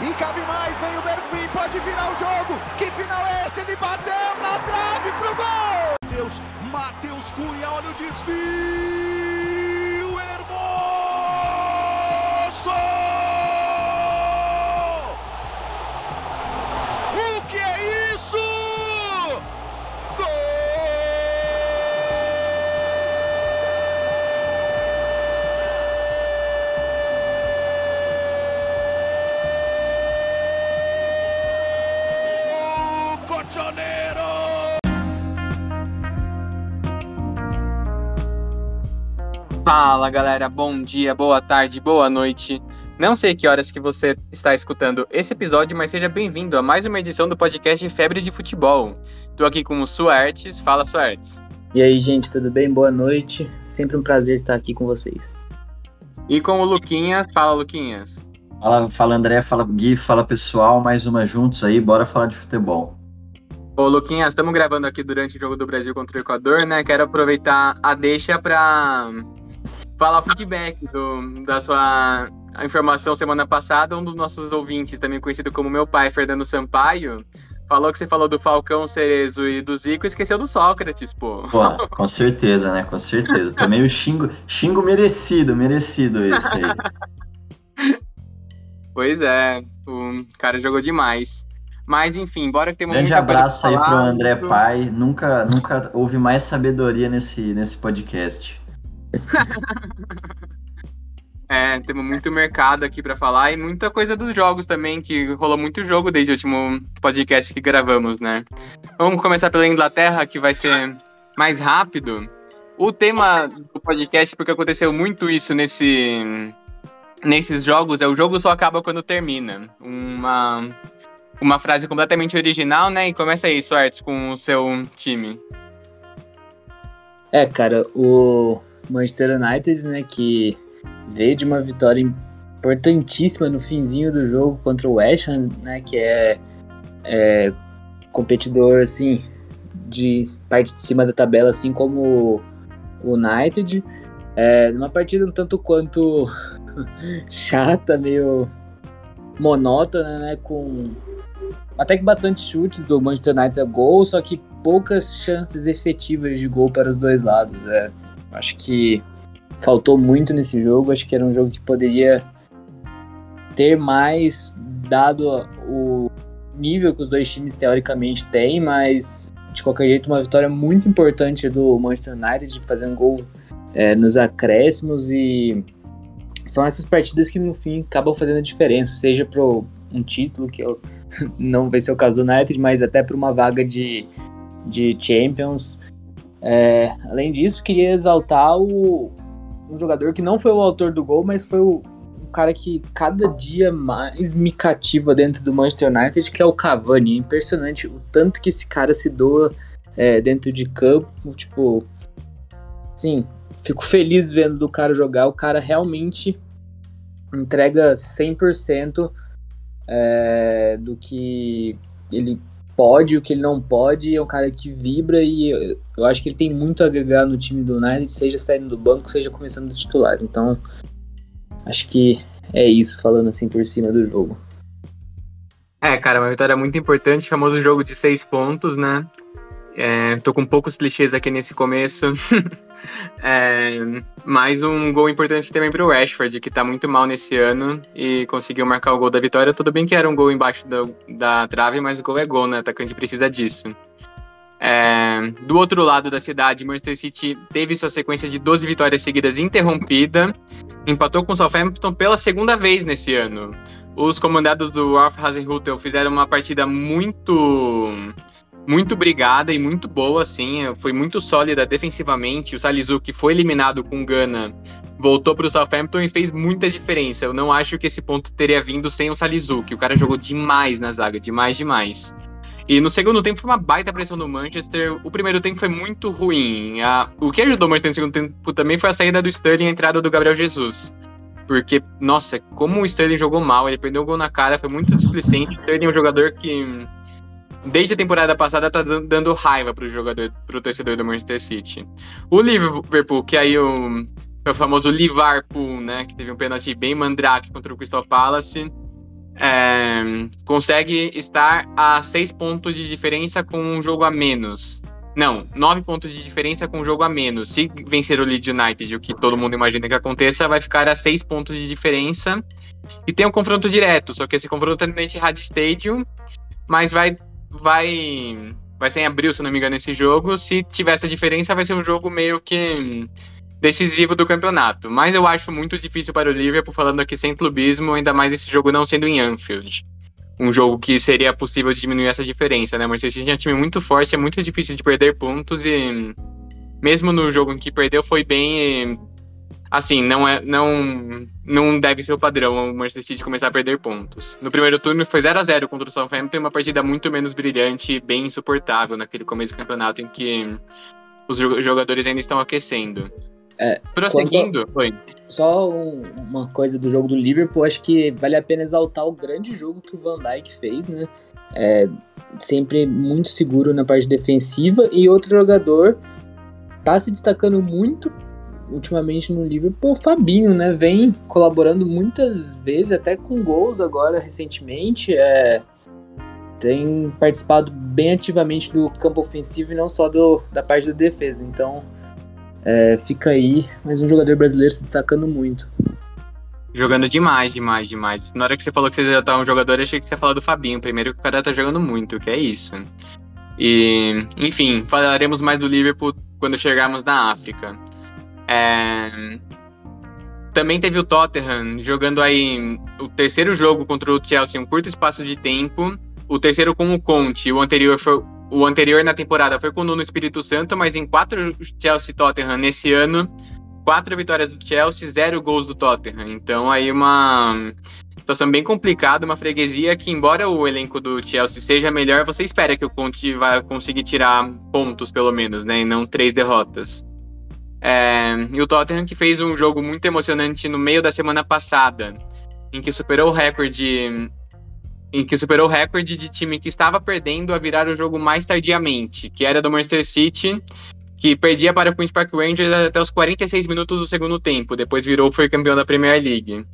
E cabe mais, vem o Bergvin, pode virar o jogo. Que final é esse? Ele bateu na trave pro gol. Deus, Matheus Cunha, olha o desvio. Fala galera, bom dia, boa tarde, boa noite. Não sei que horas que você está escutando esse episódio, mas seja bem-vindo a mais uma edição do podcast Febre de Futebol. Tô aqui com o Suartes, fala Suartes. E aí gente, tudo bem? Boa noite. Sempre um prazer estar aqui com vocês. E com o Luquinha, fala Luquinhas. Fala, fala André, fala Gui, fala pessoal, mais uma juntos aí, bora falar de futebol. Ô Luquinhas, estamos gravando aqui durante o jogo do Brasil contra o Equador, né? Quero aproveitar a deixa para falar o feedback do, da sua informação semana passada. Um dos nossos ouvintes, também conhecido como meu pai, Fernando Sampaio, falou que você falou do Falcão, Cerezo e do Zico e esqueceu do Sócrates, pô. Pô, com certeza, né? Com certeza. Também o xingo, xingo merecido, merecido esse aí. Pois é, o cara jogou demais. Mas enfim, bora que tem Grande muita abraço aí pro. André Pai. Nunca, nunca houve mais sabedoria nesse, nesse podcast. É, temos muito mercado aqui pra falar e muita coisa dos jogos também, que rolou muito jogo desde o último podcast que gravamos, né? Vamos começar pela Inglaterra, que vai ser mais rápido. O tema do podcast, porque aconteceu muito isso nesse, nesses jogos, é o jogo só acaba quando termina. Uma, uma frase completamente original, né? E começa aí, Suartes, com o seu time. É, cara, o Manchester United, né, que veio de uma vitória importantíssima no finzinho do jogo contra o West Ham, né, que é, é competidor, assim, de parte de cima da tabela, assim como o United. É, numa partida um tanto quanto chata, meio monótona, né, com até que bastante chutes do Manchester United a gol, só que poucas chances efetivas de gol para os dois lados. É, acho que faltou muito nesse jogo. Acho que era um jogo que poderia ter mais dado o nível que os dois times teoricamente têm, mas de qualquer jeito uma vitória muito importante do Manchester United fazendo gol é, nos acréscimos e são essas partidas que no fim acabam fazendo a diferença, seja para um título que eu, não vai ser o caso do United, mas até para uma vaga de, de Champions. É, além disso, queria exaltar o, um jogador que não foi o autor do gol, mas foi o, o cara que cada dia mais me cativa dentro do Manchester United, que é o Cavani. É impressionante o tanto que esse cara se doa é, dentro de campo. Tipo, sim, fico feliz vendo do cara jogar. O cara realmente entrega 100% é, do que ele pode, o que ele não pode. É um cara que vibra e eu, eu acho que ele tem muito a agregar no time do United, seja saindo do banco, seja começando do titular. Então, acho que é isso, falando assim por cima do jogo. É, cara, uma vitória muito importante, famoso jogo de seis pontos, né? É, tô com poucos clichês aqui nesse começo. é, mais um gol importante também pro Rashford, que tá muito mal nesse ano e conseguiu marcar o gol da vitória. Tudo bem que era um gol embaixo da, da trave, mas o gol é gol, né? O atacante precisa disso. É, do outro lado da cidade, Manchester City teve sua sequência de 12 vitórias seguidas interrompida, empatou com o Southampton pela segunda vez nesse ano. Os comandados do Ralph Hasenhutel fizeram uma partida muito muito brigada e muito boa, assim, foi muito sólida defensivamente. O Salisu, que foi eliminado com Gana, voltou para o Southampton e fez muita diferença. Eu não acho que esse ponto teria vindo sem o Salisu, que o cara jogou demais na zaga, demais, demais. E no segundo tempo foi uma baita pressão do Manchester. O primeiro tempo foi muito ruim. A, o que ajudou o Manchester no segundo tempo também foi a saída do Sterling e a entrada do Gabriel Jesus. Porque, nossa, como o Sterling jogou mal, ele perdeu o gol na cara, foi muito displicente. O Sterling é um jogador que, desde a temporada passada, tá dando raiva pro jogador, pro torcedor do Manchester City. O Liverpool, que aí o, o famoso Liverpool, né, que teve um pênalti bem mandrake contra o Crystal Palace, é, consegue estar a seis pontos de diferença com um jogo a menos. Não, nove pontos de diferença com um jogo a menos. Se vencer o Leeds United, o que todo mundo imagina que aconteça, vai ficar a seis pontos de diferença. E tem um confronto direto, só que esse confronto é no Etihad Stadium, mas vai, vai, vai ser em abril, se não me engano, esse jogo. Se tiver essa diferença, vai ser um jogo meio que decisivo do campeonato. Mas eu acho muito difícil para o Liverpool, falando aqui sem clubismo, ainda mais esse jogo não sendo em Anfield. Um jogo que seria possível diminuir essa diferença, né? Mas City é um time muito forte, é muito difícil de perder pontos e mesmo no jogo em que perdeu foi bem assim, não é não não deve ser o padrão o Manchester City começar a perder pontos. No primeiro turno foi 0 a 0 contra o Southampton, uma partida muito menos brilhante e bem insuportável naquele começo do campeonato em que os jogadores ainda estão aquecendo. É, Prosseguindo, foi. Só um, uma coisa do jogo do Liverpool, acho que vale a pena exaltar o grande jogo que o Van Dijk fez, né? É, sempre muito seguro na parte defensiva e outro jogador tá se destacando muito ultimamente no Liverpool, o Fabinho, né? Vem colaborando muitas vezes, até com gols agora recentemente. É, tem participado bem ativamente do campo ofensivo e não só do, da parte da defesa. Então é, fica aí mais um jogador brasileiro se destacando muito. Jogando demais, demais, demais. Na hora que você falou que você já tá um jogador, achei que você ia falar do Fabinho. Primeiro que o cara tá jogando muito, que é isso. E, enfim, falaremos mais do Liverpool quando chegarmos na África. É... Também teve o Tottenham jogando aí o terceiro jogo contra o Chelsea em um curto espaço de tempo. O terceiro com o Conte, o anterior foi o anterior na temporada foi com o Nuno Espírito Santo, mas em quatro Chelsea Tottenham nesse ano, quatro vitórias do Chelsea, zero gols do Tottenham. Então aí uma situação bem complicada, uma freguesia que, embora o elenco do Chelsea seja melhor, você espera que o Conte vai conseguir tirar pontos, pelo menos, né? E não três derrotas. É, e o Tottenham que fez um jogo muito emocionante no meio da semana passada, em que superou o recorde em que superou o recorde de time que estava perdendo a virar o jogo mais tardiamente, que era do Manchester City, que perdia para o Queen's Park Rangers até os 46 minutos do segundo tempo, depois virou foi campeão da Premier League.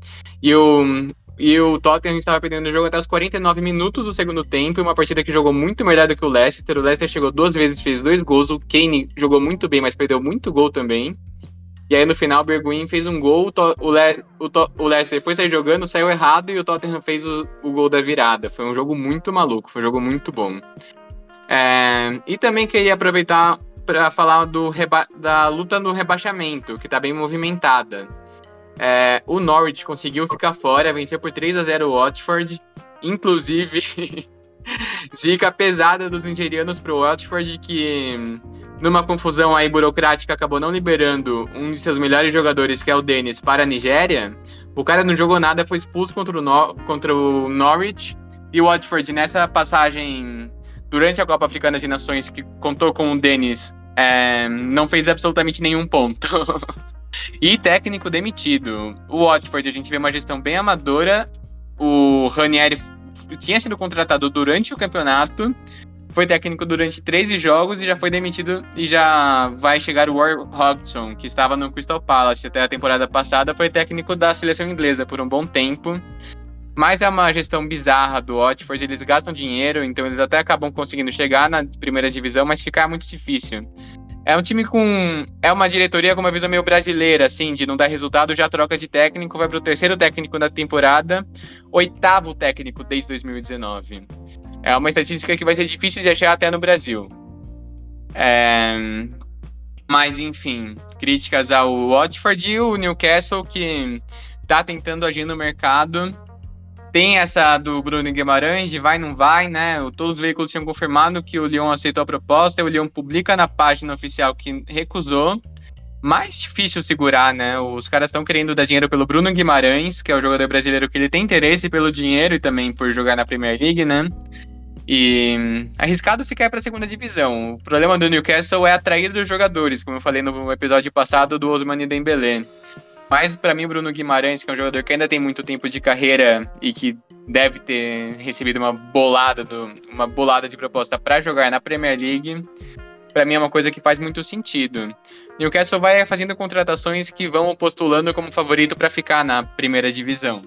E o e o Tottenham estava perdendo o jogo até os 49 minutos do segundo tempo, uma partida que jogou muito melhor do que o Leicester. O Leicester chegou duas vezes, fez dois gols. O Kane jogou muito bem, mas perdeu muito gol também. E aí no final o Berguin fez um gol, o, Le, o, o, Leicester foi sair jogando, saiu errado e o Tottenham fez o, o gol da virada. Foi um jogo muito maluco, foi um jogo muito bom. É, e também queria aproveitar para falar do da luta no rebaixamento, que está bem movimentada. É, o Norwich conseguiu ficar fora, venceu por 3 a 0 o Watford. Inclusive, zica pesada dos nigerianos pro Watford, que numa confusão aí burocrática, acabou não liberando um de seus melhores jogadores, que é o Dennis, para a Nigéria. O cara não jogou nada, foi expulso contra o, no contra o Norwich. E o Watford, nessa passagem durante a Copa Africana de Nações, que contou com o Dennis, é, não fez absolutamente nenhum ponto. e técnico demitido. O Watford, a gente vê uma gestão bem amadora. O Ranieri tinha sido contratado durante o campeonato foi técnico durante 13 jogos e já foi demitido e já vai chegar o War Hodgson, que estava no Crystal Palace até a temporada passada, foi técnico da seleção inglesa por um bom tempo. Mas é uma gestão bizarra do Watford, eles gastam dinheiro, então eles até acabam conseguindo chegar na primeira divisão, mas ficar muito difícil. É um time com. É uma diretoria com uma visão meio brasileira, assim, de não dar resultado, já troca de técnico, vai para o terceiro técnico da temporada, oitavo técnico desde 2019. É uma estatística que vai ser difícil de achar até no Brasil. É... Mas, enfim, críticas ao Watford e o Newcastle, que tá tentando agir no mercado. Tem essa do Bruno Guimarães, de vai, não vai, né? Todos os veículos tinham confirmado que o Lyon aceitou a proposta, o Lyon publica na página oficial que recusou. Mais difícil segurar, né? Os caras estão querendo dar dinheiro pelo Bruno Guimarães, que é o jogador brasileiro que ele tem interesse pelo dinheiro e também por jogar na Premier League, né? E arriscado se cair para a segunda divisão. O problema do Newcastle é atrair os jogadores, como eu falei no episódio passado do Osmani Dembélé. Mas para mim, Bruno Guimarães, que é um jogador que ainda tem muito tempo de carreira e que deve ter recebido uma bolada, do, uma bolada de proposta para jogar na Premier League, para mim é uma coisa que faz muito sentido. Newcastle vai fazendo contratações que vão postulando como favorito para ficar na primeira divisão.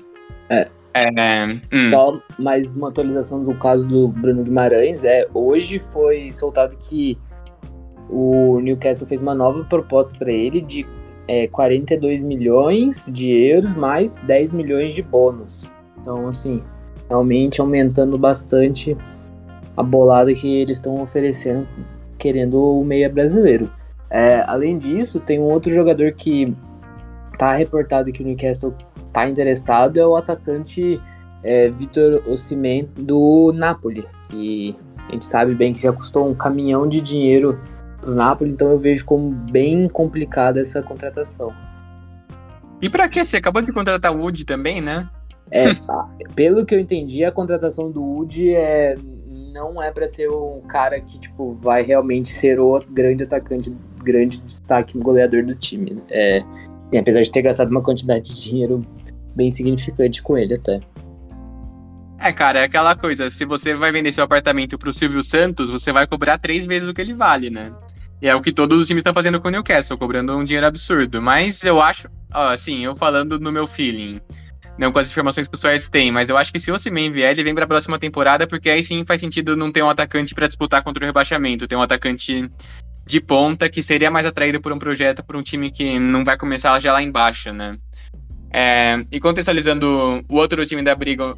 É, É, hum. Só mais uma atualização do caso do Bruno Guimarães. É, hoje foi soltado que o Newcastle fez uma nova proposta para ele de é, 42 milhões de euros mais 10 milhões de bônus. Então, assim, realmente aumentando bastante a bolada que eles estão oferecendo, querendo o meia brasileiro. É, além disso, tem um outro jogador que tá reportado que o Newcastle tá interessado, é o atacante é, Vitor Osimhen do Napoli, que a gente sabe bem que já custou um caminhão de dinheiro pro Napoli, então eu vejo como bem complicada essa contratação. E para que? Você acabou de contratar o Wood também, né? É, pelo que eu entendi, a contratação do Wood é, não é para ser um cara que tipo vai realmente ser o grande atacante, grande destaque goleador do time. É, sim, apesar de ter gastado uma quantidade de dinheiro bem significante com ele até. É, cara, é aquela coisa, se você vai vender seu apartamento pro Silvio Santos, você vai cobrar três vezes o que ele vale, né? E é o que todos os times estão fazendo com o Newcastle, cobrando um dinheiro absurdo. Mas eu acho, assim, eu falando no meu feeling, não com as informações que o Suárez tem, mas eu acho que se o Osimhen vier, ele vem para a próxima temporada, porque aí sim faz sentido não ter um atacante para disputar contra o rebaixamento, ter um atacante de ponta que seria mais atraído por um projeto, por um time que não vai começar já lá embaixo, né? É, e contextualizando o outro time da briga,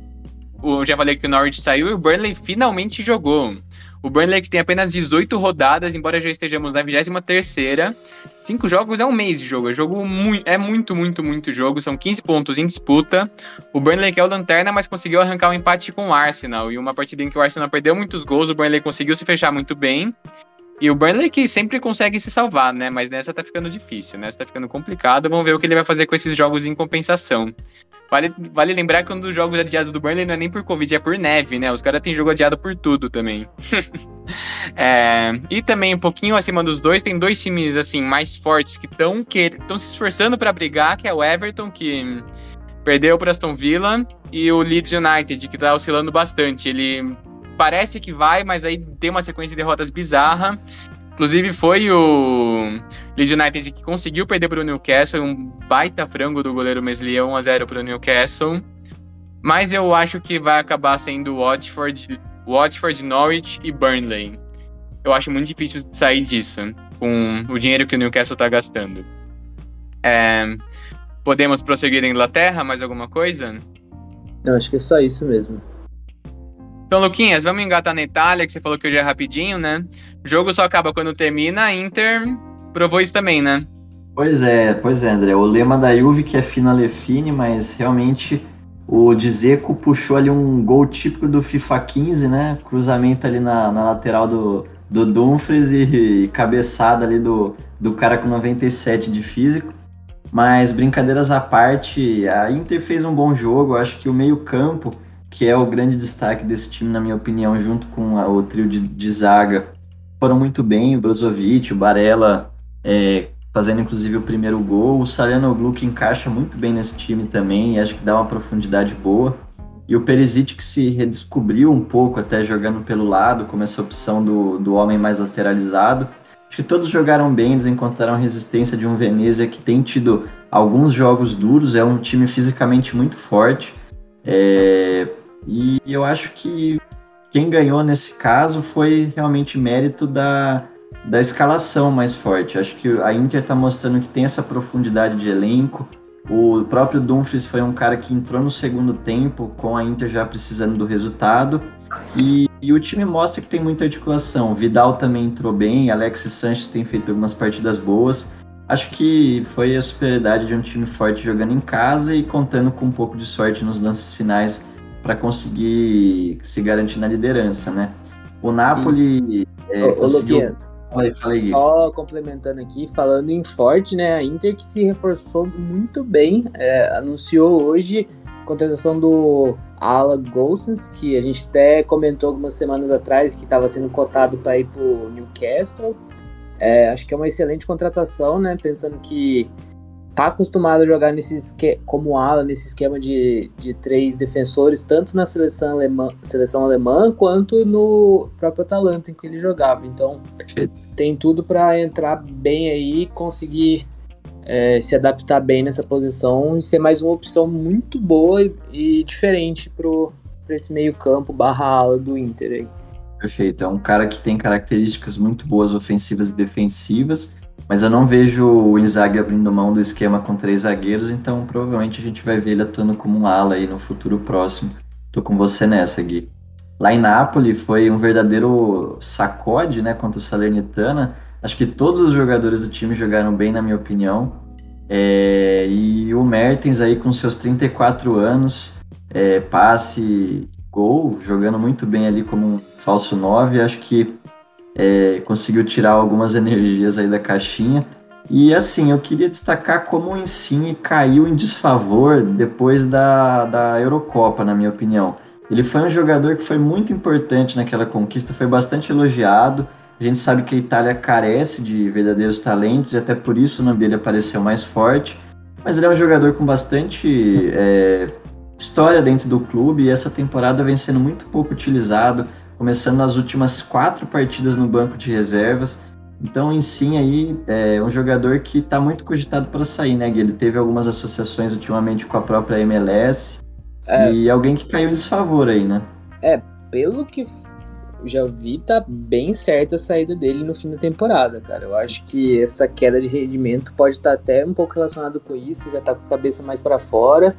o, já falei que o Norwich saiu e o Burnley finalmente jogou. O Burnley que tem apenas 18 rodadas, embora já estejamos na 23ª. Cinco jogos é um mês de jogo. É, jogo mu é muito, muito, muito jogo. São 15 pontos em disputa. O Burnley que é o lanterna, mas conseguiu arrancar um empate com o Arsenal. E uma partida em que o Arsenal perdeu muitos gols, o Burnley conseguiu se fechar muito bem. E o Burnley que sempre consegue se salvar, né? Mas nessa tá ficando difícil, nessa tá ficando complicado. Vamos ver o que ele vai fazer com esses jogos em compensação. Vale, vale lembrar que um dos jogos adiados do Burnley não é nem por Covid, é por neve, né? Os caras têm jogo adiado por tudo também. é, e também um pouquinho acima dos dois, tem dois times assim mais fortes que estão que, se esforçando para brigar, que é o Everton, que perdeu para Aston Villa, e o Leeds United, que tá oscilando bastante. Ele parece que vai, mas aí tem uma sequência de derrotas bizarra. Inclusive foi o Leeds United que conseguiu perder para o Newcastle, um baita frango do goleiro Meslier 1 a 0 para o Newcastle. Mas eu acho que vai acabar sendo Watford, Watford, Norwich e Burnley. Eu acho muito difícil sair disso com o dinheiro que o Newcastle está gastando. É, podemos prosseguir na Inglaterra? Mais alguma coisa? Eu acho que é só isso mesmo. Então, Luquinhas, vamos engatar na Itália, que você falou que hoje é rapidinho, né? O jogo só acaba quando termina, a Inter provou isso também, né? Pois é, pois é, André. O lema da Juve que é finale fine, mas realmente o Dzeko puxou ali um gol típico do FIFA 15, né? Cruzamento ali na, na lateral do, do Dumfries e, e cabeçada ali do, do cara com 97 de físico. Mas brincadeiras à parte, a Inter fez um bom jogo. Eu acho que o meio-campo que é o grande destaque desse time, na minha opinião, junto com a, o trio de, de, zaga, foram muito bem. O Brozovic, o Barella é, fazendo inclusive o primeiro gol. O Salianoglu que encaixa muito bem nesse time também acho que dá uma profundidade boa. E o Perisic que se redescobriu um pouco até jogando pelo lado, como essa opção do, do homem mais lateralizado. Acho que todos jogaram bem, eles encontraram a resistência de um Venezia que tem tido alguns jogos duros, é um time fisicamente muito forte. É, e eu acho que quem ganhou nesse caso foi realmente mérito da, da escalação mais forte. Acho que a Inter está mostrando que tem essa profundidade de elenco. O próprio Dumfries foi um cara que entrou no segundo tempo, com a Inter já precisando do resultado. E, e o time mostra que tem muita articulação. Vidal também entrou bem, Alexis Sanches tem feito algumas partidas boas. Acho que foi a superioridade de um time forte jogando em casa e contando com um pouco de sorte nos lances finais para conseguir se garantir na liderança, né? O Napoli é, ô, conseguiu... Falei, falei, Só complementando aqui, falando em forte, né? A Inter que se reforçou muito bem, é, anunciou hoje a contratação do Ala Golsens, que a gente até comentou algumas semanas atrás que estava sendo cotado para ir para o Newcastle. É, acho que é uma excelente contratação, né? Pensando que tá acostumado a jogar nesse esquema, como ala nesse esquema de, de três defensores, tanto na seleção alemã, seleção alemã quanto no próprio Atalanta em que ele jogava. Então tem tudo para entrar bem aí conseguir é, se adaptar bem nessa posição e ser mais uma opção muito boa e, e diferente para esse meio campo barra ala do Inter aí. Perfeito, é um cara que tem características muito boas ofensivas e defensivas, mas eu não vejo o Inzaghi abrindo mão do esquema com três zagueiros, então provavelmente a gente vai ver ele atuando como um ala aí no futuro próximo. Tô com você nessa, Gui. Lá em Nápoles foi um verdadeiro sacode, né, contra o Salernitana. Acho que todos os jogadores do time jogaram bem, na minha opinião. É, e o Mertens aí com seus 34 anos, é, passe, gol, jogando muito bem ali como um falso 9, acho que é, conseguiu tirar algumas energias aí da caixinha. E assim, eu queria destacar como o Insigne caiu em desfavor depois da, da Eurocopa, na minha opinião. Ele foi um jogador que foi muito importante naquela conquista, foi bastante elogiado. A gente sabe que a Itália carece de verdadeiros talentos e até por isso o nome dele apareceu mais forte. Mas ele é um jogador com bastante é, história dentro do clube e essa temporada vem sendo muito pouco utilizado, começando nas últimas quatro partidas no banco de reservas. Então, em si, aí, é um jogador que está muito cogitado para sair, né, Gui? Ele teve algumas associações ultimamente com a própria MLS é, e alguém que caiu em desfavor aí, né? É, pelo que já vi, tá bem certa a saída dele no fim da temporada, cara. Eu acho que essa queda de rendimento pode estar tá até um pouco relacionado com isso, já tá com a cabeça mais para fora.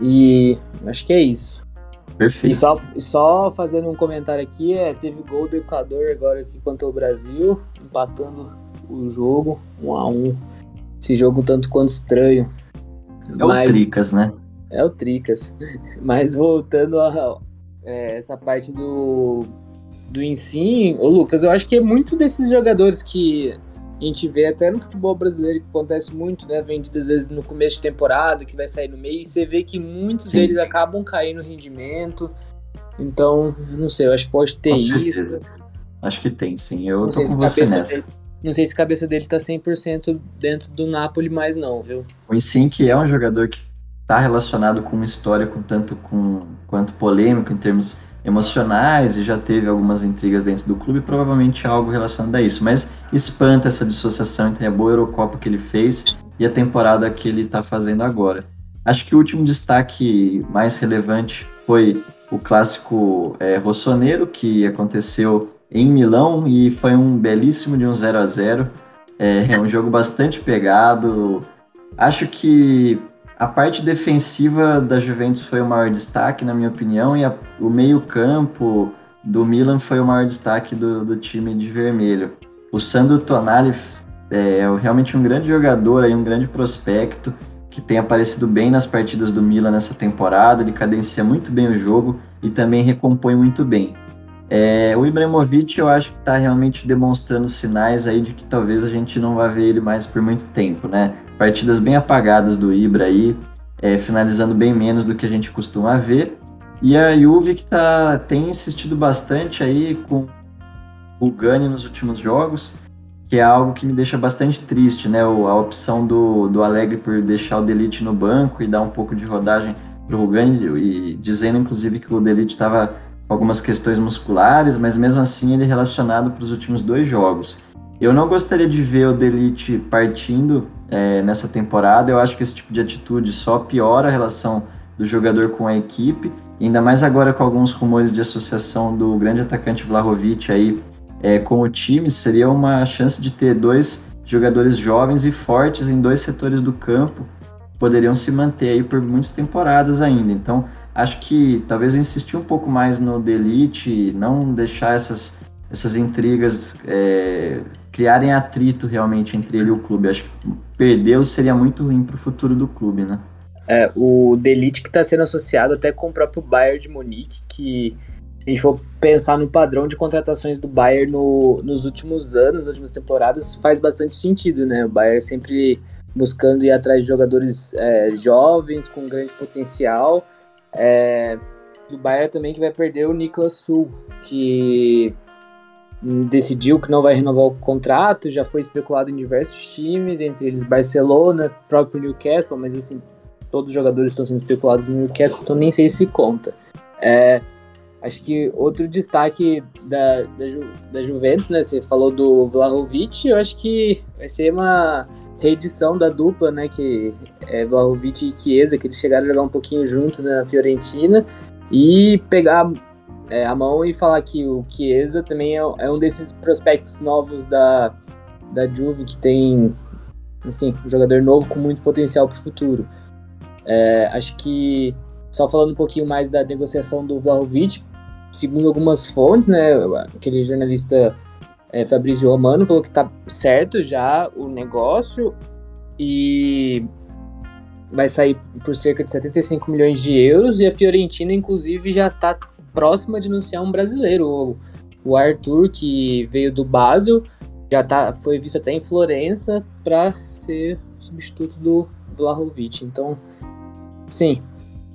E acho que é isso. Perfeito. E só, só fazendo um comentário aqui, é, teve gol do Equador agora aqui contra o Brasil, empatando o jogo, um a um. Esse jogo tanto quanto estranho. É Mas, o Tricas, né? É o Tricas. Mas voltando a é, essa parte do, do ensino, ô Lucas, eu acho que é muito desses jogadores que a gente vê até no futebol brasileiro que acontece muito, né? Vendido às vezes no começo de temporada, que vai sair no meio, e você vê que muitos sim, deles sim. acabam caindo no rendimento. Então, não sei, eu acho que pode ter isso. Acho que tem, sim. Eu não tô com você nessa. Dele, não sei se a cabeça dele tá 100% dentro do Napoli mais não, viu? O Insigne é um jogador que tá relacionado com uma história com tanto com quanto polêmico em termos emocionais e já teve algumas intrigas dentro do clube, provavelmente algo relacionado a isso. Mas espanta essa dissociação entre a boa Eurocopa que ele fez e a temporada que ele está fazendo agora. Acho que o último destaque mais relevante foi o clássico é, Rossoneiro, que aconteceu em Milão e foi um belíssimo de um 0 a 0 é, é um jogo bastante pegado. Acho que a parte defensiva da Juventus foi o maior destaque, na minha opinião, e a, o meio-campo do Milan foi o maior destaque do, do time de vermelho. O Sandro Tonali é, é realmente um grande jogador, aí, um grande prospecto, que tem aparecido bem nas partidas do Milan nessa temporada, ele cadencia muito bem o jogo e também recompõe muito bem. É, o Ibrahimovic eu acho que está realmente demonstrando sinais aí de que talvez a gente não vá ver ele mais por muito tempo, né? Partidas bem apagadas do Ibra aí, é, finalizando bem menos do que a gente costuma ver. E a Juve que tá, tem insistido bastante aí com o Gani nos últimos jogos, que é algo que me deixa bastante triste, né? A opção do, do Alegre por deixar o Delite no banco e dar um pouco de rodagem para o Gani, e dizendo inclusive que o Delite estava com algumas questões musculares, mas mesmo assim ele é relacionado para os últimos dois jogos. Eu não gostaria de ver o Delite partindo é, nessa temporada. Eu acho que esse tipo de atitude só piora a relação do jogador com a equipe, ainda mais agora com alguns rumores de associação do grande atacante Vlahovic aí é, com o time, seria uma chance de ter dois jogadores jovens e fortes em dois setores do campo, poderiam se manter aí por muitas temporadas ainda. Então, acho que talvez insistir um pouco mais no Delite, não deixar essas essas intrigas é, criarem atrito realmente entre ele e o clube. Acho que perdê-lo seria muito ruim para o futuro do clube, né? É, o Delite que está sendo associado até com o próprio Bayern de Munique, que a gente for pensar no padrão de contratações do Bayern no, nos últimos anos, nas últimas temporadas, faz bastante sentido, né? O Bayern sempre buscando ir atrás de jogadores é, jovens, com grande potencial. É, o Bayern também que vai perder o Niklas Sul, que decidiu que não vai renovar o contrato, já foi especulado em diversos times, entre eles Barcelona, próprio Newcastle, mas assim, todos os jogadores estão sendo especulados no Newcastle, então nem sei se conta. É, acho que outro destaque da, da, Ju, da, Juventus, né, você falou do Vlahovic, eu acho que vai ser uma reedição da dupla, né, que é Vlahovic e Chiesa, que eles chegaram a jogar um pouquinho junto na Fiorentina, e pegar é, a mão e falar que o Chiesa também é, é, um desses prospectos novos da, da Juve, que tem, assim, um jogador novo com muito potencial para o futuro. É, acho que, só falando um pouquinho mais da negociação do Vlahovic, segundo algumas fontes, né, aquele jornalista é, Fabrício Romano falou que tá certo já o negócio e vai sair por cerca de 75 milhões de euros e a Fiorentina, inclusive, já tá próxima de anunciar um brasileiro, o, Arthur, que veio do Basel, já tá, foi visto até em Florença para ser substituto do Vlahovic. Então, sim,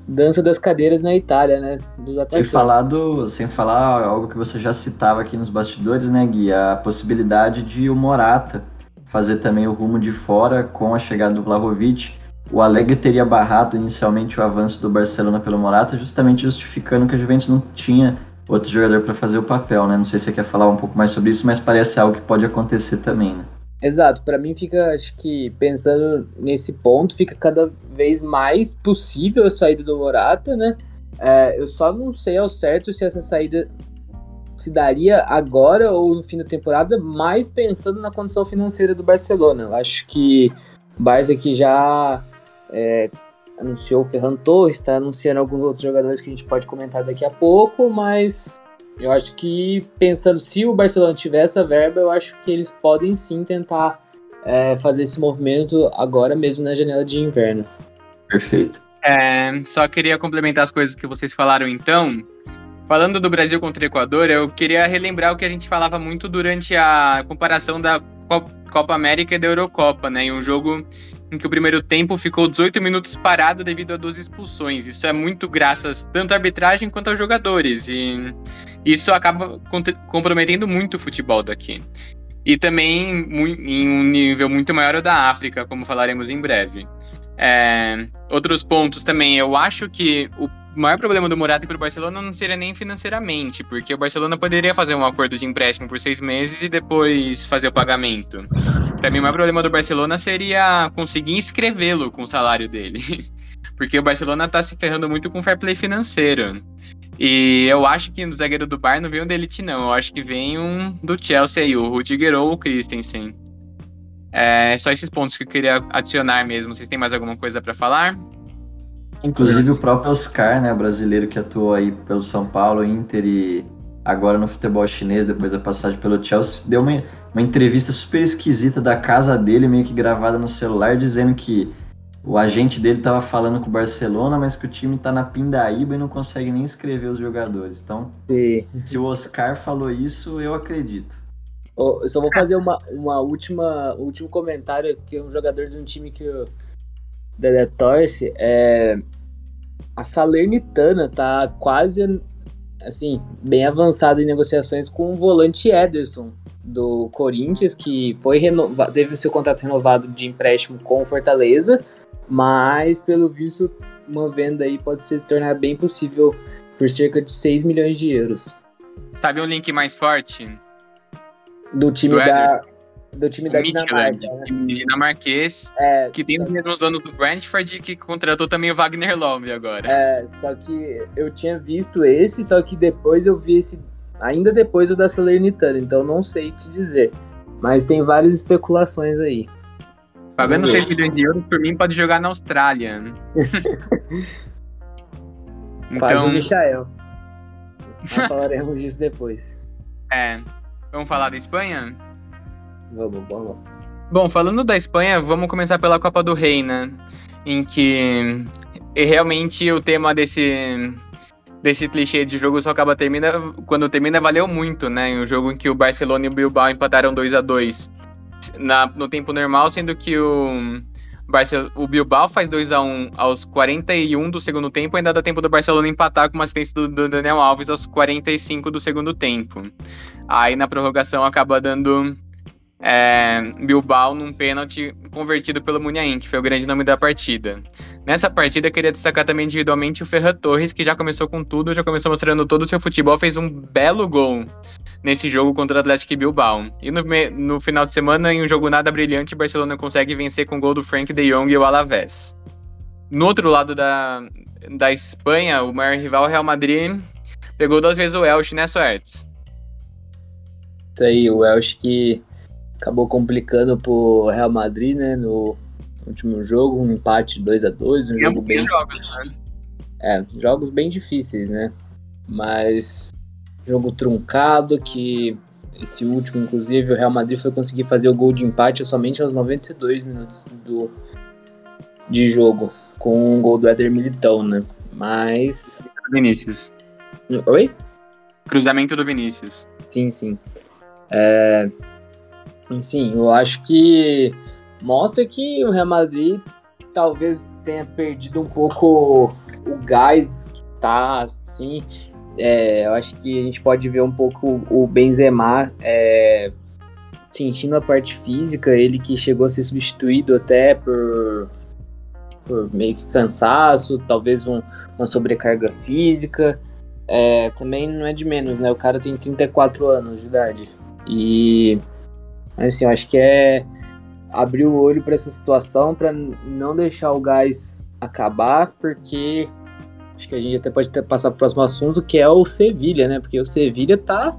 dança das cadeiras na Itália, né? Dos sem falar, do, sem falar algo que você já citava aqui nos bastidores, né, Gui? A possibilidade de o Morata fazer também o rumo de fora com a chegada do Vlahovic. O Alegre teria barrado inicialmente o avanço do Barcelona pelo Morata, justamente justificando que a Juventus não tinha outro jogador para fazer o papel, né? Não sei se você quer falar um pouco mais sobre isso, mas parece algo que pode acontecer também, né? Exato, para mim fica, acho que pensando nesse ponto, fica cada vez mais possível a saída do Morata, né? É, eu só não sei ao certo se essa saída se daria agora ou no fim da temporada, mais pensando na condição financeira do Barcelona. Eu acho que o Barça que já é, anunciou o Ferran Torres, está anunciando alguns outros jogadores que a gente pode comentar daqui a pouco, mas eu acho que, pensando se o Barcelona tiver essa verba, eu acho que eles podem sim tentar é, fazer esse movimento agora mesmo na janela de inverno. Perfeito. É, só queria complementar as coisas que vocês falaram então. Falando do Brasil contra o Equador, eu queria relembrar o que a gente falava muito durante a comparação da Copa América e da Eurocopa, né? Em um jogo em que o primeiro tempo ficou 18 minutos parado devido a duas expulsões. Isso é muito graças tanto à arbitragem quanto aos jogadores. E isso acaba comprometendo muito o futebol daqui. E também em um nível muito maior da África, como falaremos em breve. É, outros pontos também, eu acho que o maior problema do Morata para o Barcelona não seria nem financeiramente, porque o Barcelona poderia fazer um acordo de empréstimo por seis meses e depois fazer o pagamento. Para mim, o maior problema do Barcelona seria conseguir inscrevê-lo com o salário dele, porque o Barcelona está se ferrando muito com o fair play financeiro. E eu acho que no zagueiro do Bar não vem um da Elite, não. Eu acho que vem um do Chelsea aí, o Rudiger ou o Christensen. É só esses pontos que eu queria adicionar mesmo. Vocês têm mais alguma coisa para falar? Inclusive o próprio Oscar, né, brasileiro que atuou aí pelo São Paulo, Inter e agora no futebol chinês, depois da passagem pelo Chelsea, deu uma, uma entrevista super esquisita da casa dele, meio que gravada no celular, dizendo que o agente dele estava falando com o Barcelona, mas que o time está na pindaíba e não consegue nem escrever os jogadores. Então, Sim. se o Oscar falou isso, eu acredito. eu só vou fazer uma, uma última, um último comentário que um jogador de um time que o Dedé torce. É, a Salernitana tá quase assim, bem avançada em negociações com o volante Ederson do Corinthians, que foi renovado, teve o seu contrato renovado de empréstimo com o Fortaleza mas pelo visto uma venda aí pode se tornar bem possível por cerca de 6 milhões de euros. Sabe um link mais forte? Do time do da do time da Dinamarca. Né? Dinamarquês, é, que tem os mesmos donos do Brentford que contratou também o Wagner Love agora. É, só que eu tinha visto esse, só que depois eu vi esse ainda depois o da Salernitana, então não sei te dizer. Mas tem várias especulações aí. Pagando 6 milhões de euros, por mim, pode jogar na Austrália. então... Faz o Michael. Nós falaremos disso depois. É. Vamos falar da Espanha? Vamos. Bom, falando da Espanha, vamos começar pela Copa do Rei, né? Em que realmente o tema desse desse clichê de jogo só acaba termina quando termina valeu muito, né? Um jogo em que o Barcelona e o Bilbao empataram 2 a 2 na, no tempo normal, sendo que o, o Bilbao faz 2 a 1 aos 41 do segundo tempo, ainda dá tempo do Barcelona empatar com uma assistência do, do Daniel Alves aos 45 do segundo tempo. Aí na prorrogação acaba dando é, Bilbao num pênalti convertido pelo Muniain, que foi o grande nome da partida. Nessa partida, queria destacar também individualmente o Ferran Torres, que já começou com tudo, já começou mostrando todo o seu futebol, fez um belo gol nesse jogo contra o Atlético Bilbao. E no, no final de semana, em um jogo nada brilhante, o Barcelona consegue vencer com o gol do Frank de Jong e o Alavés. No outro lado da, da Espanha, o maior rival, o Real Madrid, pegou duas vezes o Elche, né, Suertes? Isso aí, o Elche que acabou complicando pro Real Madrid, né, no último jogo, um empate 2 a 2 um jogo bem... Jogos, né? É, jogos bem difíceis, né? Mas jogo truncado que esse último, inclusive, o Real Madrid foi conseguir fazer o gol de empate somente aos 92 minutos do, de jogo, com um gol do Éder Militão, né? Mas. Vinícius. Oi? Cruzamento do Vinícius. Sim, sim. É... Sim, eu acho que mostra que o Real Madrid talvez tenha perdido um pouco o gás que tá, assim. É, eu acho que a gente pode ver um pouco o Benzema é, sentindo a parte física, ele que chegou a ser substituído até por, por meio que cansaço, talvez um, uma sobrecarga física. É, também não é de menos, né? O cara tem 34 anos de idade. E assim, eu acho que é abrir o olho para essa situação para não deixar o gás acabar, porque acho que a gente até pode passar para o próximo assunto, que é o Sevilha, né? Porque o Sevilha tá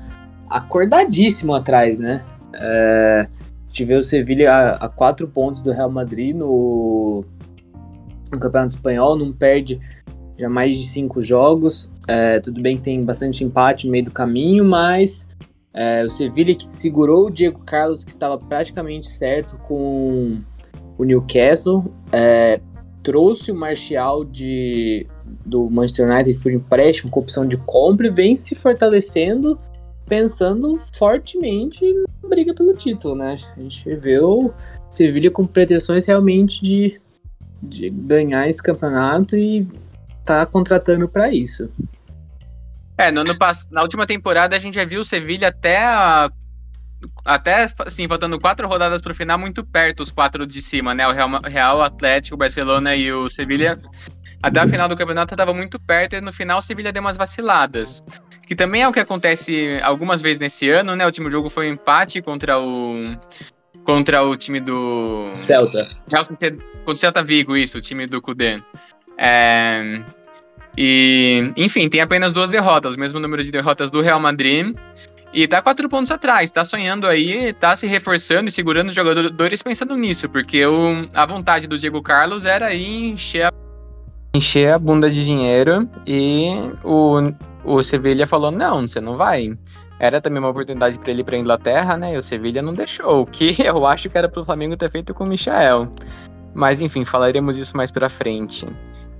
acordadíssimo atrás, né? É, a gente vê o Sevilha a, a, quatro pontos do Real Madrid no, no Campeonato Espanhol, não perde já mais de cinco jogos. É, tudo bem que tem bastante empate no meio do caminho, mas é, o Sevilha que segurou o Diego Carlos, que estava praticamente certo com o Newcastle, é, trouxe o Martial de, do Manchester United por empréstimo com opção de compra e vem se fortalecendo, pensando fortemente na briga pelo título, né? A gente vê o Sevilha com pretensões realmente de, de ganhar esse campeonato e tá contratando para isso. É, no ano pass... na última temporada a gente já viu o Sevilha até a... até assim, faltando quatro rodadas para o final, muito perto os quatro de cima, né? O Real, Real Atlético, o Barcelona e o Sevilha. Até a final do campeonato estava muito perto e no final o Sevilha deu umas vaciladas. Que também é o que acontece algumas vezes nesse ano, né? O último jogo foi um empate contra o contra o time do Celta. Contra o Celta Vigo, isso, o time do Cudê. É, e, enfim, tem apenas duas derrotas, o mesmo número de derrotas do Real Madrid. E tá quatro pontos atrás, tá sonhando aí, tá se reforçando e segurando os jogadores pensando nisso, porque o, a vontade do Diego Carlos era encher a, encher a bunda de dinheiro e o, o Sevilha falou: não, você não vai. Era também uma oportunidade para ele ir pra Inglaterra, né? E o Sevilha não deixou, o que eu acho que era pro Flamengo ter feito com o Michael. Mas enfim, falaremos disso mais pra frente.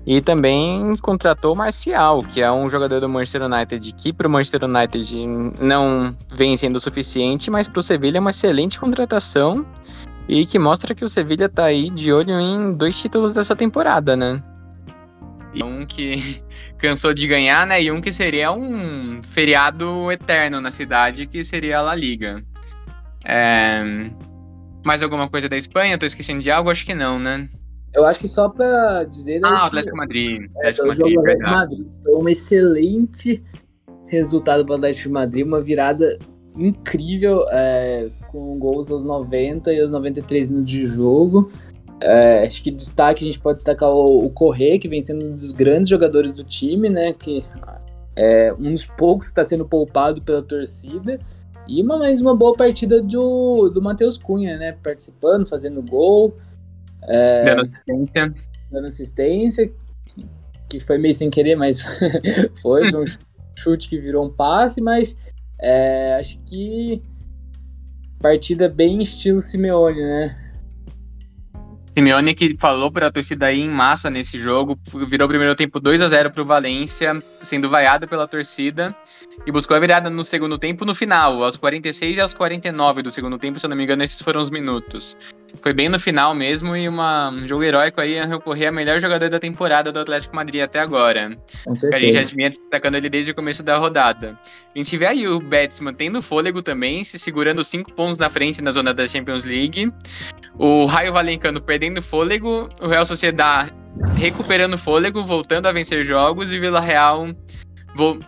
E também contratou o Marcial, que é um jogador do Manchester United, que para o Manchester United não vem sendo o suficiente, mas para o Sevilha é uma excelente contratação e que mostra que o Sevilha está aí de olho em dois títulos dessa temporada, né? Um que cansou de ganhar, né? E um que seria um feriado eterno na cidade, que seria a La Liga. É... Mais alguma coisa da Espanha? Tô esquecendo de algo? Acho que não, né? Eu acho que só para dizer. Né, ah, o Atlético Madrid. É, Atlético Madrid, Atlético Madrid. Foi um excelente resultado para o Atlético Madrid, uma virada incrível, é, com gols aos 90 e aos 93 minutos de jogo. É, acho que destaque, a gente pode destacar o, o Corrêa, que vem sendo um dos grandes jogadores do time, né? Que é um dos poucos que está sendo poupado pela torcida. E uma, mais uma boa partida do, do Matheus Cunha, né? Participando, fazendo gol. É, dando assistência. Dando assistência, que foi meio sem querer, mas foi, um chute que virou um passe, mas é, acho que partida bem estilo Simeone, né? Simeone que falou para a torcida aí em massa nesse jogo, virou o primeiro tempo 2 a 0 para o Valência, sendo vaiado pela torcida e buscou a virada no segundo tempo no final, aos 46 e aos 49 do segundo tempo, se eu não me engano, esses foram os minutos. Foi bem no final mesmo e uma, um jogo heróico aí a recorrer a melhor jogador da temporada do Atlético Madrid até agora. Com certeza. A gente já vinha destacando ele desde o começo da rodada. A gente vê aí o Betis mantendo fôlego também, se segurando cinco pontos na frente na zona da Champions League. O Raio Valencano perdendo fôlego. O Real Sociedad recuperando fôlego, voltando a vencer jogos e Vila Real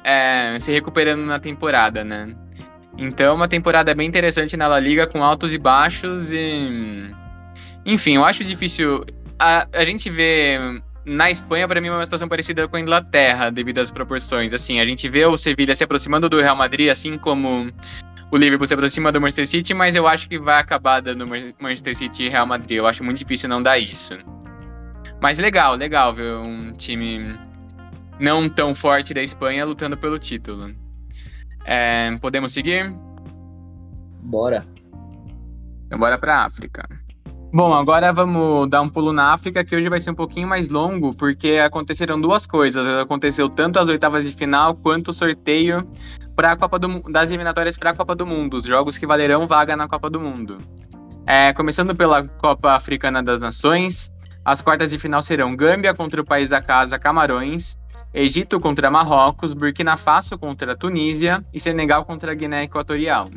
é, se recuperando na temporada, né? Então, uma temporada bem interessante na La Liga, com altos e baixos e... Enfim, eu acho difícil... A, a gente vê na Espanha, para mim, é uma situação parecida com a Inglaterra, devido às proporções. Assim, a gente vê o Sevilla se aproximando do Real Madrid, assim como o Liverpool se aproxima do Manchester City, mas eu acho que vai acabar dando Manchester City e Real Madrid. Eu acho muito difícil não dar isso. Mas legal, legal ver um time não tão forte da Espanha lutando pelo título. É, podemos seguir? Bora. Então bora pra África. Bom, agora vamos dar um pulo na África, que hoje vai ser um pouquinho mais longo, porque aconteceram duas coisas. Aconteceu tanto as oitavas de final quanto o sorteio para a Copa do, das eliminatórias para a Copa do Mundo, os jogos que valerão vaga na Copa do Mundo. É, começando pela Copa Africana das Nações, as quartas de final serão Gâmbia contra o país da casa Camarões, Egito contra Marrocos, Burkina Faso contra Tunísia e Senegal contra Guiné Equatorial.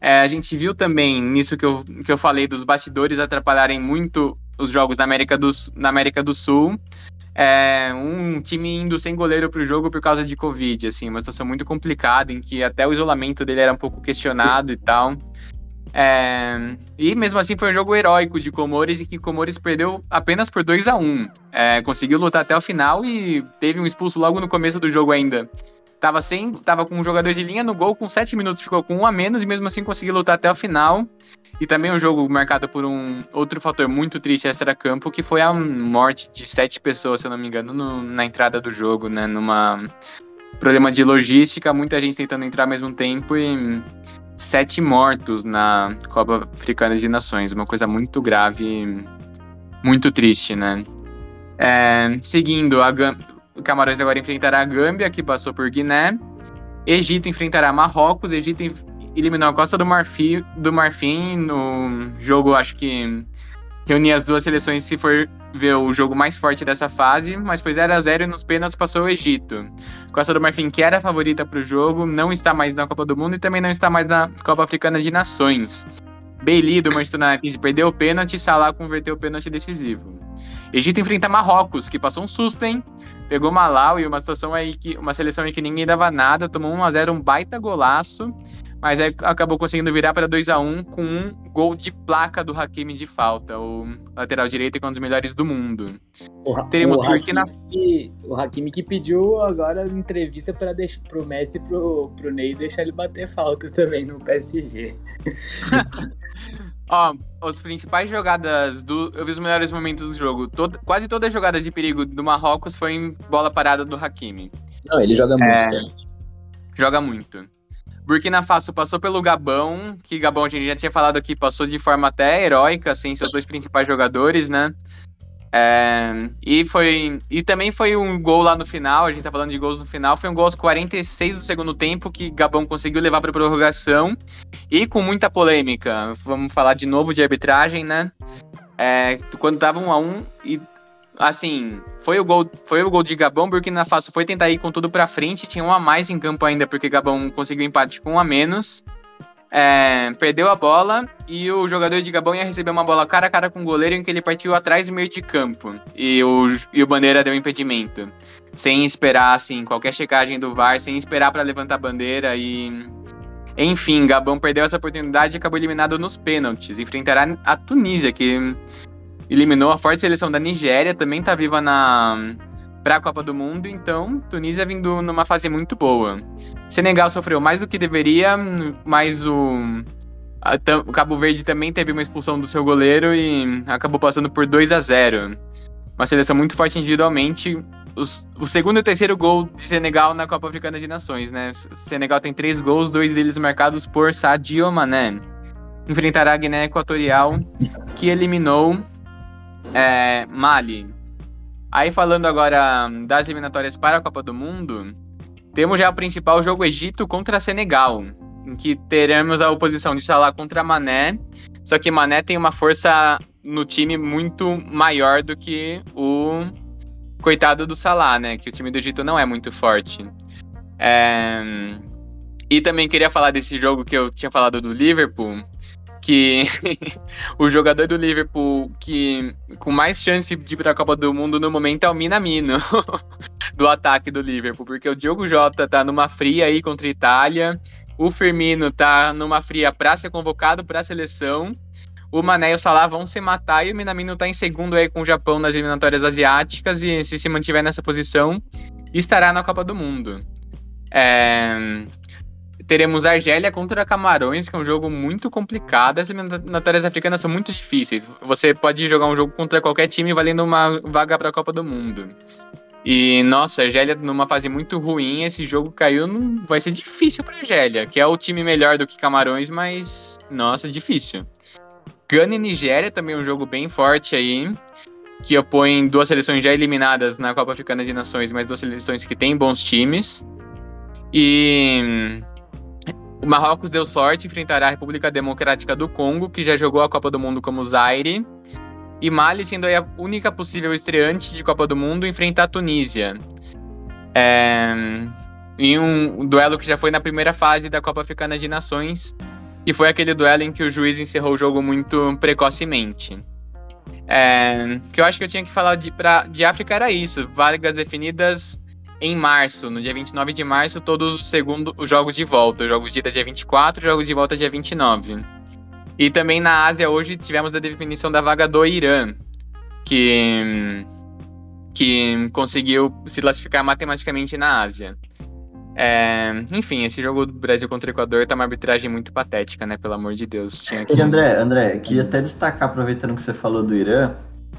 É, a gente viu também nisso que eu, que eu falei dos bastidores atrapalharem muito os jogos na América do, na América do Sul. É, um time indo sem goleiro para o jogo por causa de Covid, assim, uma situação muito complicada em que até o isolamento dele era um pouco questionado e tal. É, e mesmo assim foi um jogo heróico de Comores e que Comores perdeu apenas por 2 a 1 é, Conseguiu lutar até o final e teve um expulso logo no começo do jogo ainda. Tava, sem, tava com um jogador de linha no gol, com 7 minutos ficou com um a menos e mesmo assim conseguiu lutar até o final. E também um jogo marcado por um outro fator muito triste extra-campo, que foi a morte de sete pessoas, se eu não me engano, no, na entrada do jogo, né? Numa problema de logística, muita gente tentando entrar ao mesmo tempo e sete mortos na Copa Africana de Nações. Uma coisa muito grave, muito triste, né? É, seguindo, a, o Camarões agora enfrentará a Gâmbia, que passou por Guiné. Egito enfrentará Marrocos. Egito eliminou a Costa do Marfim, do Marfim no jogo, acho que reunir as duas seleções se for ver o jogo mais forte dessa fase, mas foi 0 a 0 e nos pênaltis passou o Egito. Costa do Marfim, que era a favorita para o jogo, não está mais na Copa do Mundo e também não está mais na Copa Africana de Nações. Bailey do Manchester United perdeu o pênalti e Salah converteu o pênalti decisivo. Egito enfrenta Marrocos, que passou um susto, hein? Pegou Malawi, uma situação aí que uma seleção aí que ninguém dava nada, tomou 1 a 0, um baita golaço, mas aí acabou conseguindo virar para 2 a 1 com um gol de placa do Hakimi de falta, o lateral direito que é um dos melhores do mundo. O, Teremos o, Hakimi, na... que, o Hakimi que pediu agora entrevista para pro Messi e pro, pro Ney deixar ele bater falta também no PSG. Ó, as principais jogadas do. Eu vi os melhores momentos do jogo. Todo, quase todas as jogadas de perigo do Marrocos foi em bola parada do Hakimi. Não, ele joga muito. É, joga muito. Burkina Faso passou pelo Gabão, que Gabão a gente já tinha falado aqui, passou de forma até heróica, sem seus dois principais jogadores, né? É, e foi e também foi um gol lá no final, a gente tá falando de gols no final, foi um gol aos 46 do segundo tempo que Gabão conseguiu levar para prorrogação e com muita polêmica. Vamos falar de novo de arbitragem, né? É, quando tava um a um e assim, foi o gol, foi o gol de Gabão, Burkina Faso foi tentar ir com tudo para frente, tinha um a mais em campo ainda porque Gabão conseguiu empate com um a menos é, perdeu a bola e o jogador de Gabão ia receber uma bola cara a cara com o goleiro em que ele partiu atrás do meio de campo e o, e o Bandeira deu impedimento. Sem esperar, assim, qualquer checagem do VAR, sem esperar para levantar a bandeira e. Enfim, Gabão perdeu essa oportunidade e acabou eliminado nos pênaltis. Enfrentará a Tunísia, que eliminou a forte seleção da Nigéria, também tá viva na, para a Copa do Mundo, então Tunísia vindo numa fase muito boa. Senegal sofreu mais do que deveria, mas o, a, o Cabo Verde também teve uma expulsão do seu goleiro e acabou passando por 2 a 0. Uma seleção muito forte individualmente. Os, o segundo e terceiro gol de Senegal na Copa Africana de Nações, né? Senegal tem três gols, dois deles marcados por Sadio Mané. Enfrentará a Guiné Equatorial, que eliminou é, Mali. Aí falando agora das eliminatórias para a Copa do Mundo, temos já o principal jogo Egito contra Senegal, em que teremos a oposição de Salah contra Mané, só que Mané tem uma força no time muito maior do que o coitado do Salah, né? Que o time do Egito não é muito forte. É... E também queria falar desse jogo que eu tinha falado do Liverpool, que o jogador do Liverpool que com mais chance de ir para a Copa do Mundo no momento é o Minamino do ataque do Liverpool, porque o Diogo Jota tá numa fria aí contra a Itália, o Firmino tá numa fria para ser convocado para a seleção. O Mané e o Salah vão se matar e o Minamino tá em segundo aí com o Japão nas eliminatórias asiáticas e se se mantiver nessa posição, estará na Copa do Mundo. É teremos Argélia contra Camarões, que é um jogo muito complicado. As eliminatórias africanas são muito difíceis. Você pode jogar um jogo contra qualquer time valendo uma vaga para a Copa do Mundo. E, nossa, a Argélia numa fase muito ruim, esse jogo caiu, não... vai ser difícil para Argélia, que é o time melhor do que Camarões, mas, nossa, difícil. Gana e Nigéria também é um jogo bem forte aí, que opõe duas seleções já eliminadas na Copa Africana de Nações, mas duas seleções que têm bons times. E o Marrocos deu sorte, enfrentará a República Democrática do Congo, que já jogou a Copa do Mundo como Zaire. E Mali, sendo a única possível estreante de Copa do Mundo, enfrenta a Tunísia. É... Em um duelo que já foi na primeira fase da Copa Africana de Nações, e foi aquele duelo em que o juiz encerrou o jogo muito precocemente. É... Que eu acho que eu tinha que falar de, pra, de África era isso: vagas definidas em março, no dia 29 de março, todos os segundos os jogos de volta. Os jogos de ida dia 24, jogos de volta dia 29. E também na Ásia hoje tivemos a definição da vaga do Irã, que, que conseguiu se classificar matematicamente na Ásia. É, enfim, esse jogo do Brasil contra o Equador tá uma arbitragem muito patética, né? Pelo amor de Deus. Tinha que... E André, André, queria até destacar, aproveitando que você falou do Irã,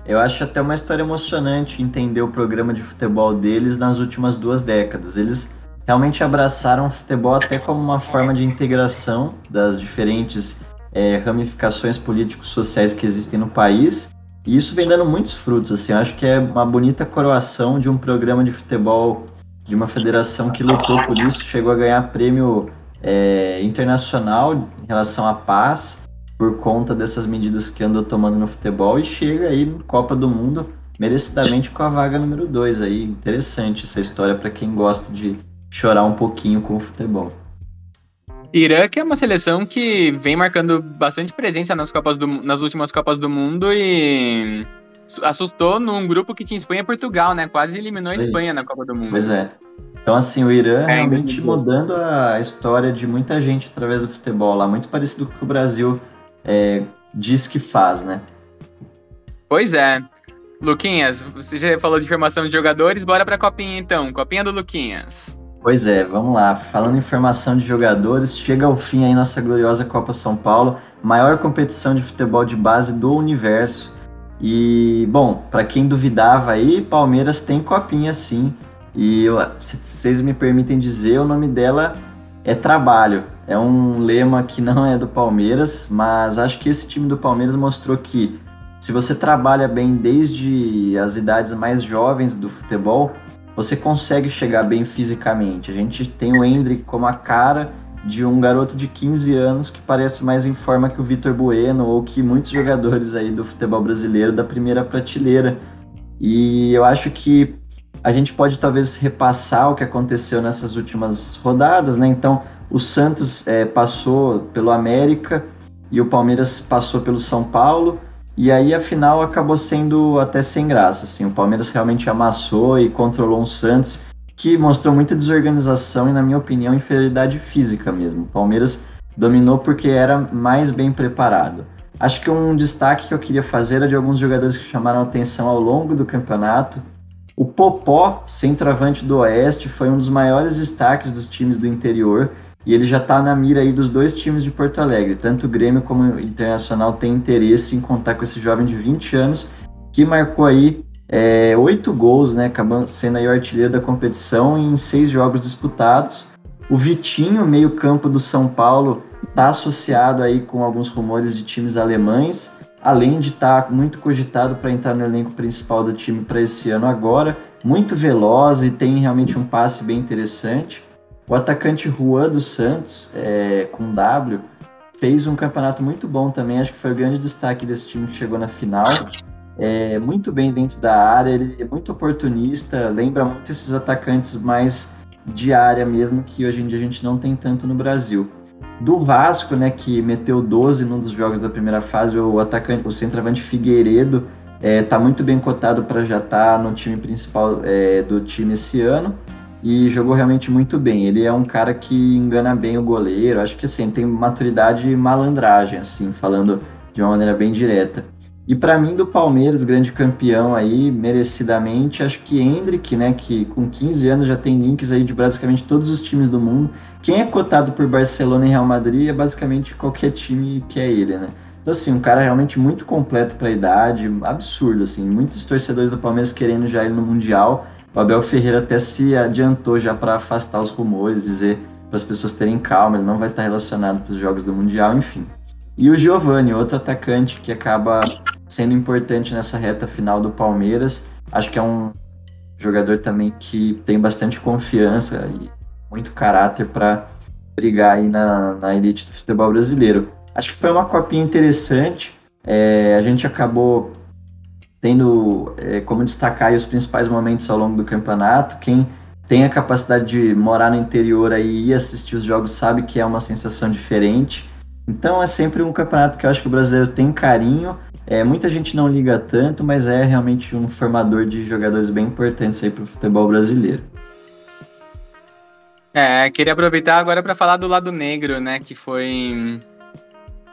eu acho até uma história emocionante entender o programa de futebol deles nas últimas duas décadas. Eles realmente abraçaram o futebol até como uma forma de integração das diferentes é, ramificações políticos sociais que existem no país. E isso vem dando muitos frutos. Assim, eu acho que é uma bonita coroação de um programa de futebol de uma federação que lutou por isso, chegou a ganhar prêmio é, internacional em relação à paz por conta dessas medidas que andou tomando no futebol e chega aí Copa do Mundo merecidamente com a vaga número 2 aí. Interessante essa história para quem gosta de chorar um pouquinho com o futebol. Irã que é uma seleção que vem marcando bastante presença nas Copas do, nas últimas Copas do Mundo e assustou num grupo que tinha Espanha e Portugal, né? Quase eliminou a Espanha na Copa do Mundo. Pois é. Então, assim, o Irã é, realmente mudando a história de muita gente através do futebol lá, muito parecido com o Brasil é, diz que faz, né? Pois é. Luquinhas, você já falou de formação de jogadores, bora pra copinha então. Copinha do Luquinhas. Pois é, vamos lá. Falando em formação de jogadores, chega ao fim aí nossa gloriosa Copa São Paulo, maior competição de futebol de base do universo. E, bom, para quem duvidava aí, Palmeiras tem copinha sim. E se vocês me permitem dizer, o nome dela é trabalho. É um lema que não é do Palmeiras, mas acho que esse time do Palmeiras mostrou que se você trabalha bem desde as idades mais jovens do futebol, você consegue chegar bem fisicamente. A gente tem o Hendrick como a cara de um garoto de 15 anos que parece mais em forma que o Vitor Bueno ou que muitos jogadores aí do futebol brasileiro da primeira prateleira. E eu acho que a gente pode talvez repassar o que aconteceu nessas últimas rodadas, né? Então, o Santos é, passou pelo América e o Palmeiras passou pelo São Paulo. E aí a final acabou sendo até sem graça. Assim. O Palmeiras realmente amassou e controlou um Santos que mostrou muita desorganização e, na minha opinião, inferioridade física mesmo. O Palmeiras dominou porque era mais bem preparado. Acho que um destaque que eu queria fazer era de alguns jogadores que chamaram atenção ao longo do campeonato. O Popó, centroavante do Oeste, foi um dos maiores destaques dos times do interior e ele já está na mira aí dos dois times de Porto Alegre. Tanto o Grêmio como o Internacional tem interesse em contar com esse jovem de 20 anos que marcou aí é, oito gols, né, acabando sendo aí o artilheiro da competição em seis jogos disputados. O Vitinho, meio campo do São Paulo, está associado aí com alguns rumores de times alemães além de estar tá muito cogitado para entrar no elenco principal do time para esse ano agora, muito veloz e tem realmente um passe bem interessante. O atacante Juan dos Santos, é, com W, fez um campeonato muito bom também, acho que foi o grande destaque desse time que chegou na final. É, muito bem dentro da área, ele é muito oportunista, lembra muito esses atacantes mais de área mesmo, que hoje em dia a gente não tem tanto no Brasil. Do Vasco, né, que meteu 12 num dos jogos da primeira fase, o atacante, o centroavante Figueiredo é, tá muito bem cotado para já estar tá no time principal é, do time esse ano e jogou realmente muito bem. Ele é um cara que engana bem o goleiro, acho que assim, tem maturidade e malandragem, assim, falando de uma maneira bem direta. E para mim, do Palmeiras, grande campeão aí, merecidamente, acho que Hendrick, né, que com 15 anos já tem links aí de basicamente todos os times do mundo. Quem é cotado por Barcelona e Real Madrid é basicamente qualquer time que é ele, né? Então, assim, um cara realmente muito completo para a idade, absurdo, assim. Muitos torcedores do Palmeiras querendo já ele no Mundial. O Abel Ferreira até se adiantou já para afastar os rumores, dizer para as pessoas terem calma, ele não vai estar relacionado para os jogos do Mundial, enfim. E o Giovani, outro atacante que acaba sendo importante nessa reta final do Palmeiras. Acho que é um jogador também que tem bastante confiança e muito caráter para brigar aí na, na elite do futebol brasileiro. Acho que foi uma copinha interessante. É, a gente acabou tendo é, como destacar os principais momentos ao longo do campeonato. Quem tem a capacidade de morar no interior aí e assistir os jogos sabe que é uma sensação diferente. Então é sempre um campeonato que eu acho que o brasileiro tem carinho. É, muita gente não liga tanto, mas é realmente um formador de jogadores bem importantes aí para o futebol brasileiro. É, queria aproveitar agora para falar do lado negro, né, que foi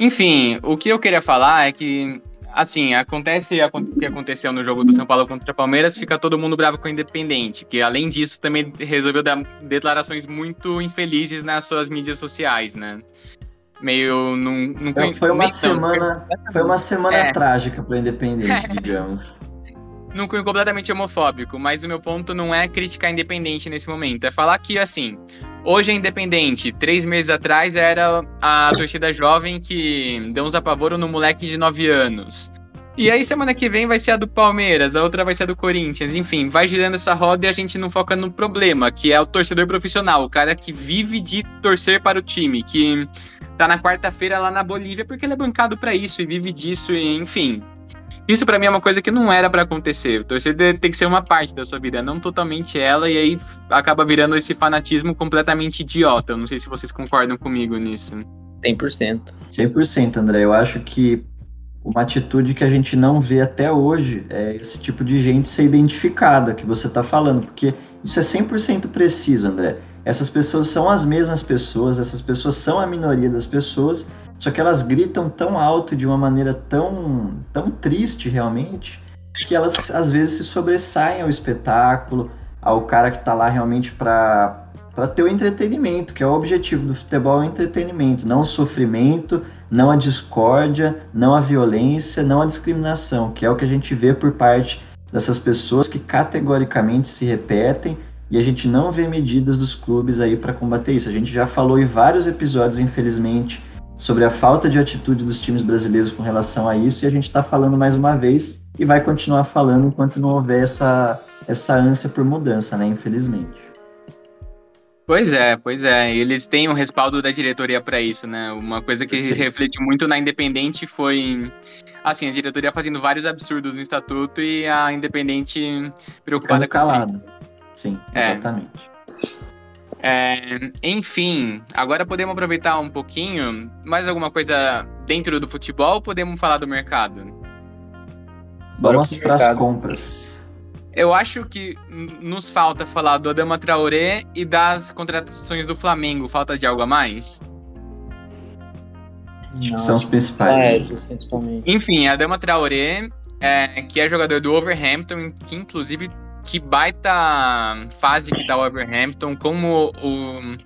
enfim, o que eu queria falar é que assim, acontece o que aconteceu no jogo do São Paulo contra o Palmeiras, fica todo mundo bravo com o Independente, que além disso também resolveu dar declarações muito infelizes nas suas mídias sociais, né? Meio num, num então, foi uma semana foi uma semana é. trágica para Independente, digamos. Num cunho completamente homofóbico, mas o meu ponto não é criticar Independente nesse momento, é falar que assim, hoje é Independente, três meses atrás era a torcida jovem que deu uns apavoro no moleque de 9 anos. E aí semana que vem vai ser a do Palmeiras, a outra vai ser a do Corinthians, enfim, vai girando essa roda e a gente não foca no problema, que é o torcedor profissional, o cara que vive de torcer para o time, que tá na quarta-feira lá na Bolívia porque ele é bancado para isso e vive disso, e, enfim. Isso para mim é uma coisa que não era para acontecer. O torcedor tem que ser uma parte da sua vida, não totalmente ela, e aí acaba virando esse fanatismo completamente idiota. Eu não sei se vocês concordam comigo nisso. 100%. 100%, André. Eu acho que uma atitude que a gente não vê até hoje é esse tipo de gente ser identificada que você está falando, porque isso é 100% preciso, André. Essas pessoas são as mesmas pessoas, essas pessoas são a minoria das pessoas, só que elas gritam tão alto de uma maneira tão, tão triste realmente, que elas às vezes se sobressaem ao espetáculo, ao cara que está lá realmente para ter o entretenimento, que é o objetivo do futebol, é o entretenimento, não o sofrimento, não a discórdia, não a violência, não a discriminação, que é o que a gente vê por parte dessas pessoas que categoricamente se repetem e a gente não vê medidas dos clubes aí para combater isso. A gente já falou em vários episódios, infelizmente, sobre a falta de atitude dos times brasileiros com relação a isso, e a gente está falando mais uma vez e vai continuar falando enquanto não houver essa, essa ânsia por mudança, né? Infelizmente. Pois é, pois é. Eles têm um respaldo da diretoria para isso, né? Uma coisa que Perfeito. reflete muito na Independente foi assim, a diretoria fazendo vários absurdos no estatuto e a Independente preocupada Ficando calada. Sim, é. exatamente. É, enfim, agora podemos aproveitar um pouquinho. Mais alguma coisa dentro do futebol podemos falar do mercado? Vamos para as compras. Eu acho que nos falta falar do Adama Traoré e das contratações do Flamengo. Falta de algo a mais? Não, são os principais. É, esses principalmente. Enfim, Adama Traoré, é, que é jogador do Overhampton, que inclusive que baita fase que tá o Overhampton, como o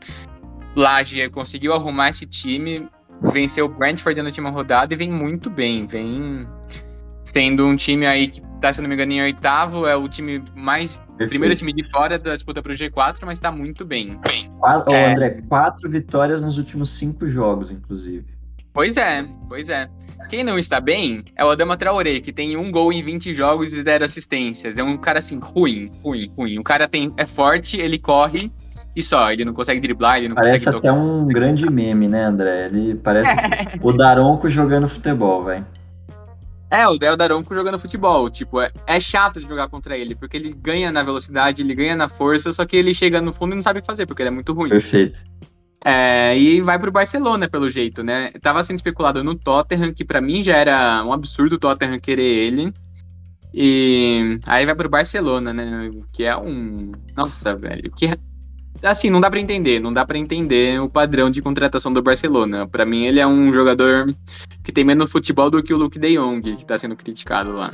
Laje conseguiu arrumar esse time, venceu o Brentford na última rodada e vem muito bem, vem sendo um time aí que tá, se não me engano, em oitavo, é o time mais. Perfeito. Primeiro time de fora da disputa pro G4, mas tá muito bem. Quatro, é... André, quatro vitórias nos últimos cinco jogos, inclusive. Pois é, pois é. Quem não está bem é o Adama Traoré, que tem um gol em 20 jogos e zero assistências. É um cara assim, ruim, ruim, ruim. O cara tem, é forte, ele corre e só. Ele não consegue driblar, ele não parece consegue Parece até um grande meme, né, André? Ele parece o Daronco jogando futebol, velho. É, o Del Daronco jogando futebol. Tipo, é, é, chato de jogar contra ele, porque ele ganha na velocidade, ele ganha na força, só que ele chega no fundo e não sabe o que fazer, porque ele é muito ruim. Perfeito. É, e vai pro Barcelona, pelo jeito, né? Tava sendo especulado no Tottenham, que para mim já era um absurdo o Tottenham querer ele. E aí vai pro Barcelona, né? Que é um. Nossa, velho. Que. Assim, não dá para entender. Não dá para entender o padrão de contratação do Barcelona. Para mim, ele é um jogador que tem menos futebol do que o Luke de Jong, que tá sendo criticado lá.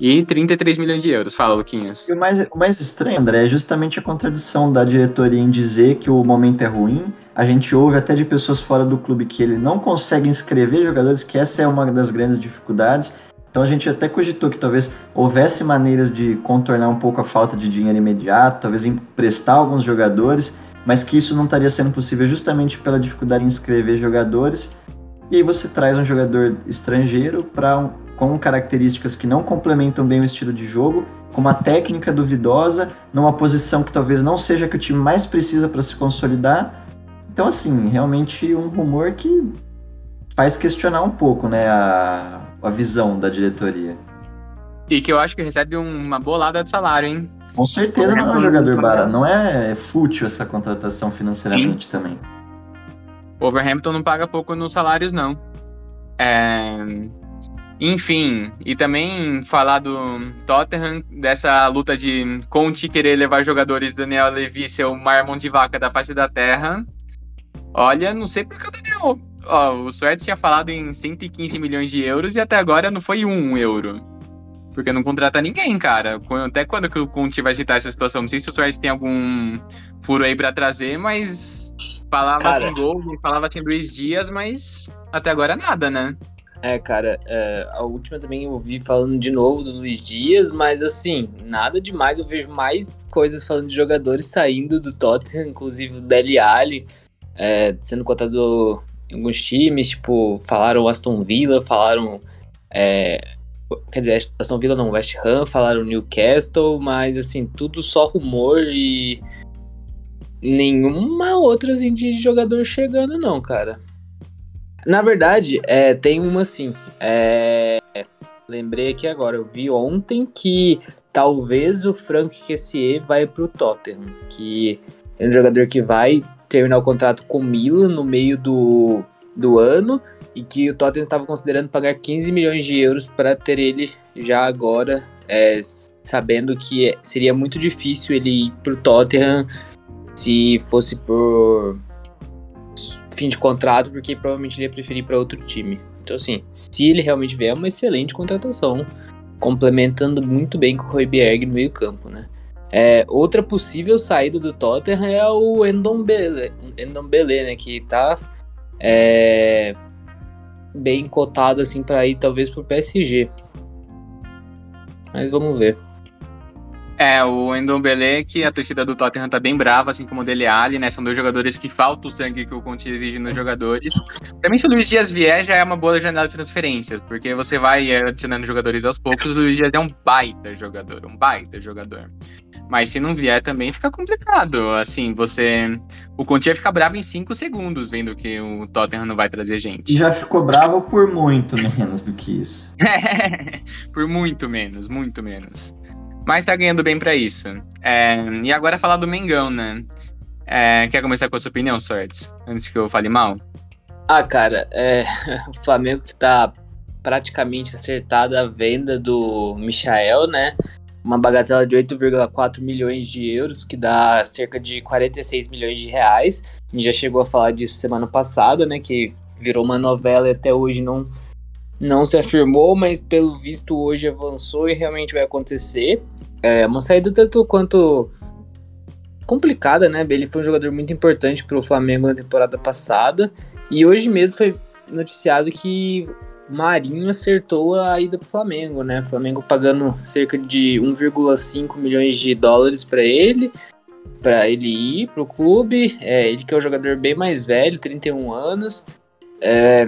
E 33 milhões de euros, fala, Luquinhas. E o mais, o mais estranho, André, é justamente a contradição da diretoria em dizer que o momento é ruim. A gente ouve até de pessoas fora do clube que ele não consegue inscrever jogadores, que essa é uma das grandes dificuldades. Então a gente até cogitou que talvez houvesse maneiras de contornar um pouco a falta de dinheiro imediato, talvez emprestar alguns jogadores, mas que isso não estaria sendo possível justamente pela dificuldade em inscrever jogadores. E aí você traz um jogador estrangeiro para um, com características que não complementam bem o estilo de jogo, com uma técnica duvidosa, numa posição que talvez não seja a que o time mais precisa para se consolidar. Então, assim, realmente um rumor que faz questionar um pouco né, a, a visão da diretoria. E que eu acho que recebe uma bolada de salário, hein? Com certeza não é um jogador barato, não é fútil essa contratação financeiramente Sim. também. O Overhampton não paga pouco nos salários, não. É... Enfim, e também falar do Tottenham, dessa luta de Conte querer levar jogadores Daniel Levy ser o maior mão de vaca da face da terra. Olha, não sei porque o Daniel. Ó, o Suárez tinha falado em 115 milhões de euros e até agora não foi um euro. Porque não contrata ninguém, cara. Até quando que o Conte vai citar essa situação? Não sei se o Suárez tem algum furo aí para trazer, mas falava cara... sem gol, falava sem Luiz Dias, mas até agora nada, né? É, cara, é, a última também eu ouvi falando de novo do Luiz Dias, mas assim, nada demais. Eu vejo mais coisas falando de jogadores saindo do Tottenham, inclusive o Dele Alli é, sendo cotado alguns times, tipo, falaram Aston Villa, falaram. É, quer dizer, Aston Villa não, West Ham, falaram Newcastle, mas assim, tudo só rumor e nenhuma outra assim, de jogador chegando, não, cara. Na verdade, é, tem uma assim. É, lembrei aqui agora, eu vi ontem que talvez o Frank Kessier vai pro Tottenham, que é um jogador que vai terminar o contrato com o Milan no meio do, do ano e que o Tottenham estava considerando pagar 15 milhões de euros para ter ele já agora, é, sabendo que seria muito difícil ele ir pro Tottenham se fosse por fim de contrato, porque provavelmente ele ia preferir para outro time. Então, assim, se ele realmente vier, é uma excelente contratação, complementando muito bem com o Royberg no meio-campo, né? É, outra possível saída do Tottenham é o Endombele, Endombele né? Que tá é, bem cotado assim para ir talvez pro PSG. Mas vamos ver. É, o Endombele, que a torcida do Tottenham tá bem brava, assim como o Dele Alli, né? São dois jogadores que falta o sangue que o Conte exige nos jogadores. Pra mim, se o Luiz Dias vier, já é uma boa janela de transferências, porque você vai adicionando jogadores aos poucos, o Luiz Dias é um baita jogador, um baita jogador. Mas se não vier também fica complicado. Assim, você. O Conte ia ficar bravo em 5 segundos, vendo que o Tottenham não vai trazer gente. E já ficou bravo por muito menos do que isso. por muito menos, muito menos. Mas tá ganhando bem para isso. É, e agora falar do Mengão, né? É, quer começar com a sua opinião, Sortes? Antes que eu fale mal? Ah, cara, é, o Flamengo que tá praticamente acertada a venda do Michael, né? Uma bagatela de 8,4 milhões de euros, que dá cerca de 46 milhões de reais. A gente já chegou a falar disso semana passada, né? Que virou uma novela e até hoje não não se afirmou, mas pelo visto hoje avançou e realmente vai acontecer. É uma saída tanto quanto complicada, né? Ele foi um jogador muito importante para o Flamengo na temporada passada e hoje mesmo foi noticiado que Marinho acertou a ida para o Flamengo, né? Flamengo pagando cerca de 1,5 milhões de dólares para ele, para ele ir para o clube. É, ele que é um jogador bem mais velho, 31 anos. É,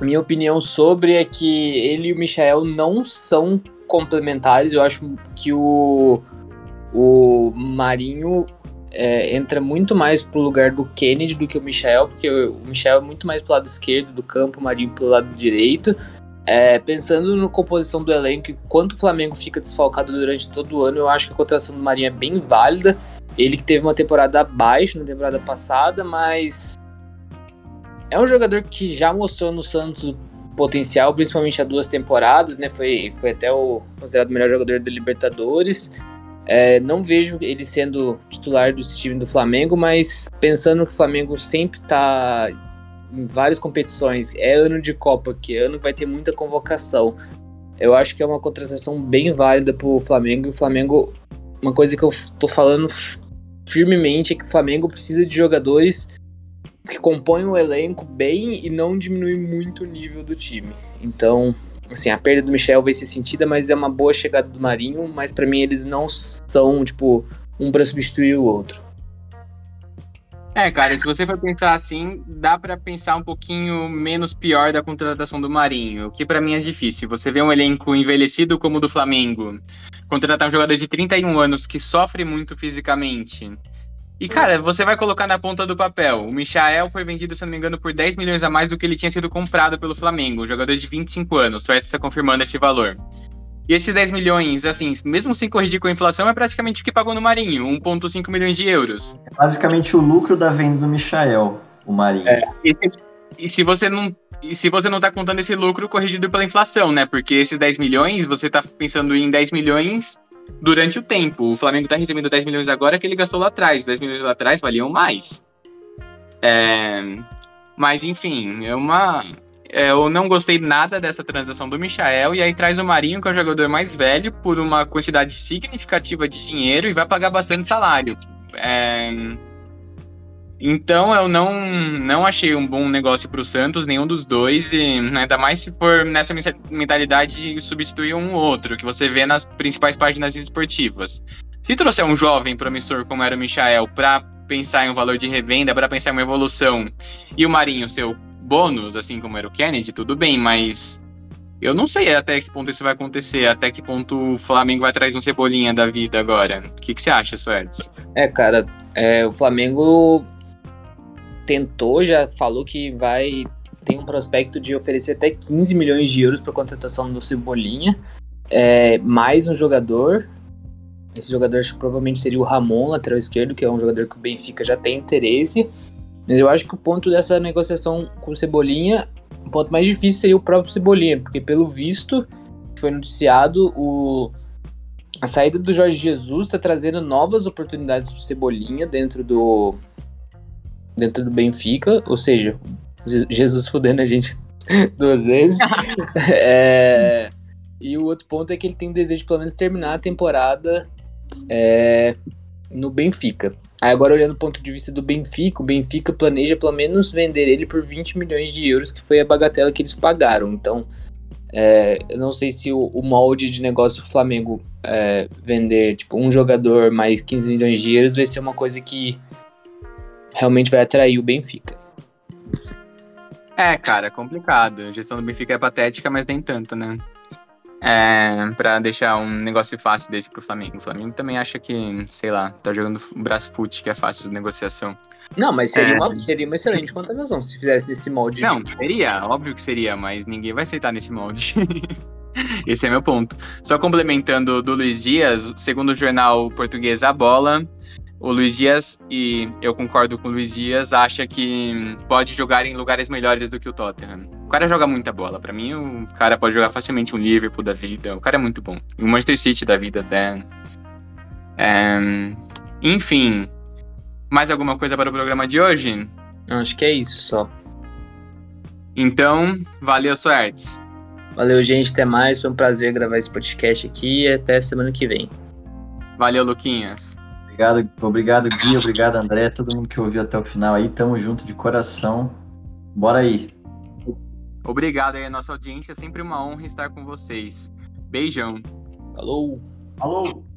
minha opinião sobre é que ele e o Michael não são complementares. Eu acho que o, o Marinho é, entra muito mais pro lugar do Kennedy do que o Michael, porque o Michael é muito mais pro lado esquerdo do campo, o Marinho pro lado direito. É, pensando na composição do elenco e quanto o Flamengo fica desfalcado durante todo o ano, eu acho que a contratação do Marinho é bem válida. Ele que teve uma temporada abaixo na temporada passada, mas é um jogador que já mostrou no Santos potencial, principalmente há duas temporadas, né? Foi, foi até o considerado o melhor jogador da Libertadores. É, não vejo ele sendo titular do time do Flamengo, mas pensando que o Flamengo sempre está em várias competições, é ano de Copa, que ano vai ter muita convocação. Eu acho que é uma contratação bem válida para o Flamengo. E o Flamengo, uma coisa que eu tô falando firmemente é que o Flamengo precisa de jogadores que compõem o elenco bem e não diminui muito o nível do time. Então, assim, a perda do Michel vai ser sentida, mas é uma boa chegada do Marinho, mas para mim eles não são, tipo, um para substituir o outro. É, cara, se você for pensar assim, dá para pensar um pouquinho menos pior da contratação do Marinho, o que para mim é difícil. Você vê um elenco envelhecido como o do Flamengo, contratar um jogador de 31 anos que sofre muito fisicamente, e, cara, você vai colocar na ponta do papel. O Michael foi vendido, se não me engano, por 10 milhões a mais do que ele tinha sido comprado pelo Flamengo. Um jogador de 25 anos. O Suéter está confirmando esse valor. E esses 10 milhões, assim, mesmo sem corrigir com a inflação, é praticamente o que pagou no Marinho, 1,5 milhões de euros. É basicamente o lucro da venda do Michael, o Marinho. É. E, e, se você não. E se você não tá contando esse lucro corrigido pela inflação, né? Porque esses 10 milhões, você tá pensando em 10 milhões durante o tempo. O Flamengo está recebendo 10 milhões agora que ele gastou lá atrás. 10 milhões lá atrás valiam mais. É... Mas, enfim, é uma. É, eu não gostei nada dessa transação do Michael, e aí traz o Marinho, que é o jogador mais velho, por uma quantidade significativa de dinheiro e vai pagar bastante salário. É... Então eu não, não achei um bom negócio para o Santos, nenhum dos dois, e ainda mais se for nessa mentalidade de substituir um outro, que você vê nas principais páginas esportivas. Se trouxer um jovem promissor como era o Michael para pensar em um valor de revenda, para pensar em uma evolução, e o Marinho seu bônus, assim como era o Kennedy, tudo bem, mas eu não sei até que ponto isso vai acontecer, até que ponto o Flamengo vai trazer um cebolinha da vida agora. O que, que você acha, Suertes? É, cara, é, o Flamengo tentou, já falou que vai tem um prospecto de oferecer até 15 milhões de euros para contratação do Cebolinha, é, mais um jogador. Esse jogador provavelmente seria o Ramon, lateral esquerdo, que é um jogador que o Benfica já tem interesse. Mas eu acho que o ponto dessa negociação com o Cebolinha, o ponto mais difícil seria o próprio Cebolinha, porque pelo visto, foi noticiado, o, a saída do Jorge Jesus está trazendo novas oportunidades para o Cebolinha dentro do, dentro do Benfica, ou seja, Jesus fudendo a gente duas vezes. é, e o outro ponto é que ele tem o desejo de pelo menos terminar a temporada é, no Benfica. Aí agora olhando do ponto de vista do Benfica, o Benfica planeja pelo menos vender ele por 20 milhões de euros, que foi a bagatela que eles pagaram. Então, é, eu não sei se o, o, molde de negócio do Flamengo é, vender tipo um jogador mais 15 milhões de euros vai ser uma coisa que realmente vai atrair o Benfica. É, cara, é complicado. A gestão do Benfica é patética, mas nem tanto, né? É, pra deixar um negócio fácil desse pro Flamengo. O Flamengo também acha que, sei lá, tá jogando o Brasfoot, que é fácil de negociação. Não, mas seria, é. uma, seria uma excelente contratação se fizesse nesse molde. Não, seria, óbvio que seria, mas ninguém vai aceitar nesse molde. Esse é meu ponto. Só complementando do Luiz Dias, segundo o jornal português A Bola, o Luiz Dias, e eu concordo com o Luiz Dias, acha que pode jogar em lugares melhores do que o Tottenham. O cara joga muita bola. Para mim, o cara pode jogar facilmente um Liverpool da vida. O cara é muito bom. O Manchester City da vida até. É... Enfim. Mais alguma coisa para o programa de hoje? Acho que é isso só. Então, valeu, Suertes. Valeu, gente. Até mais. Foi um prazer gravar esse podcast aqui e até semana que vem. Valeu, Luquinhas. Obrigado, obrigado, Gui, obrigado, André, todo mundo que ouviu até o final aí. Tamo junto de coração. Bora aí. Obrigado aí, a nossa audiência. É sempre uma honra estar com vocês. Beijão. Falou. Falou.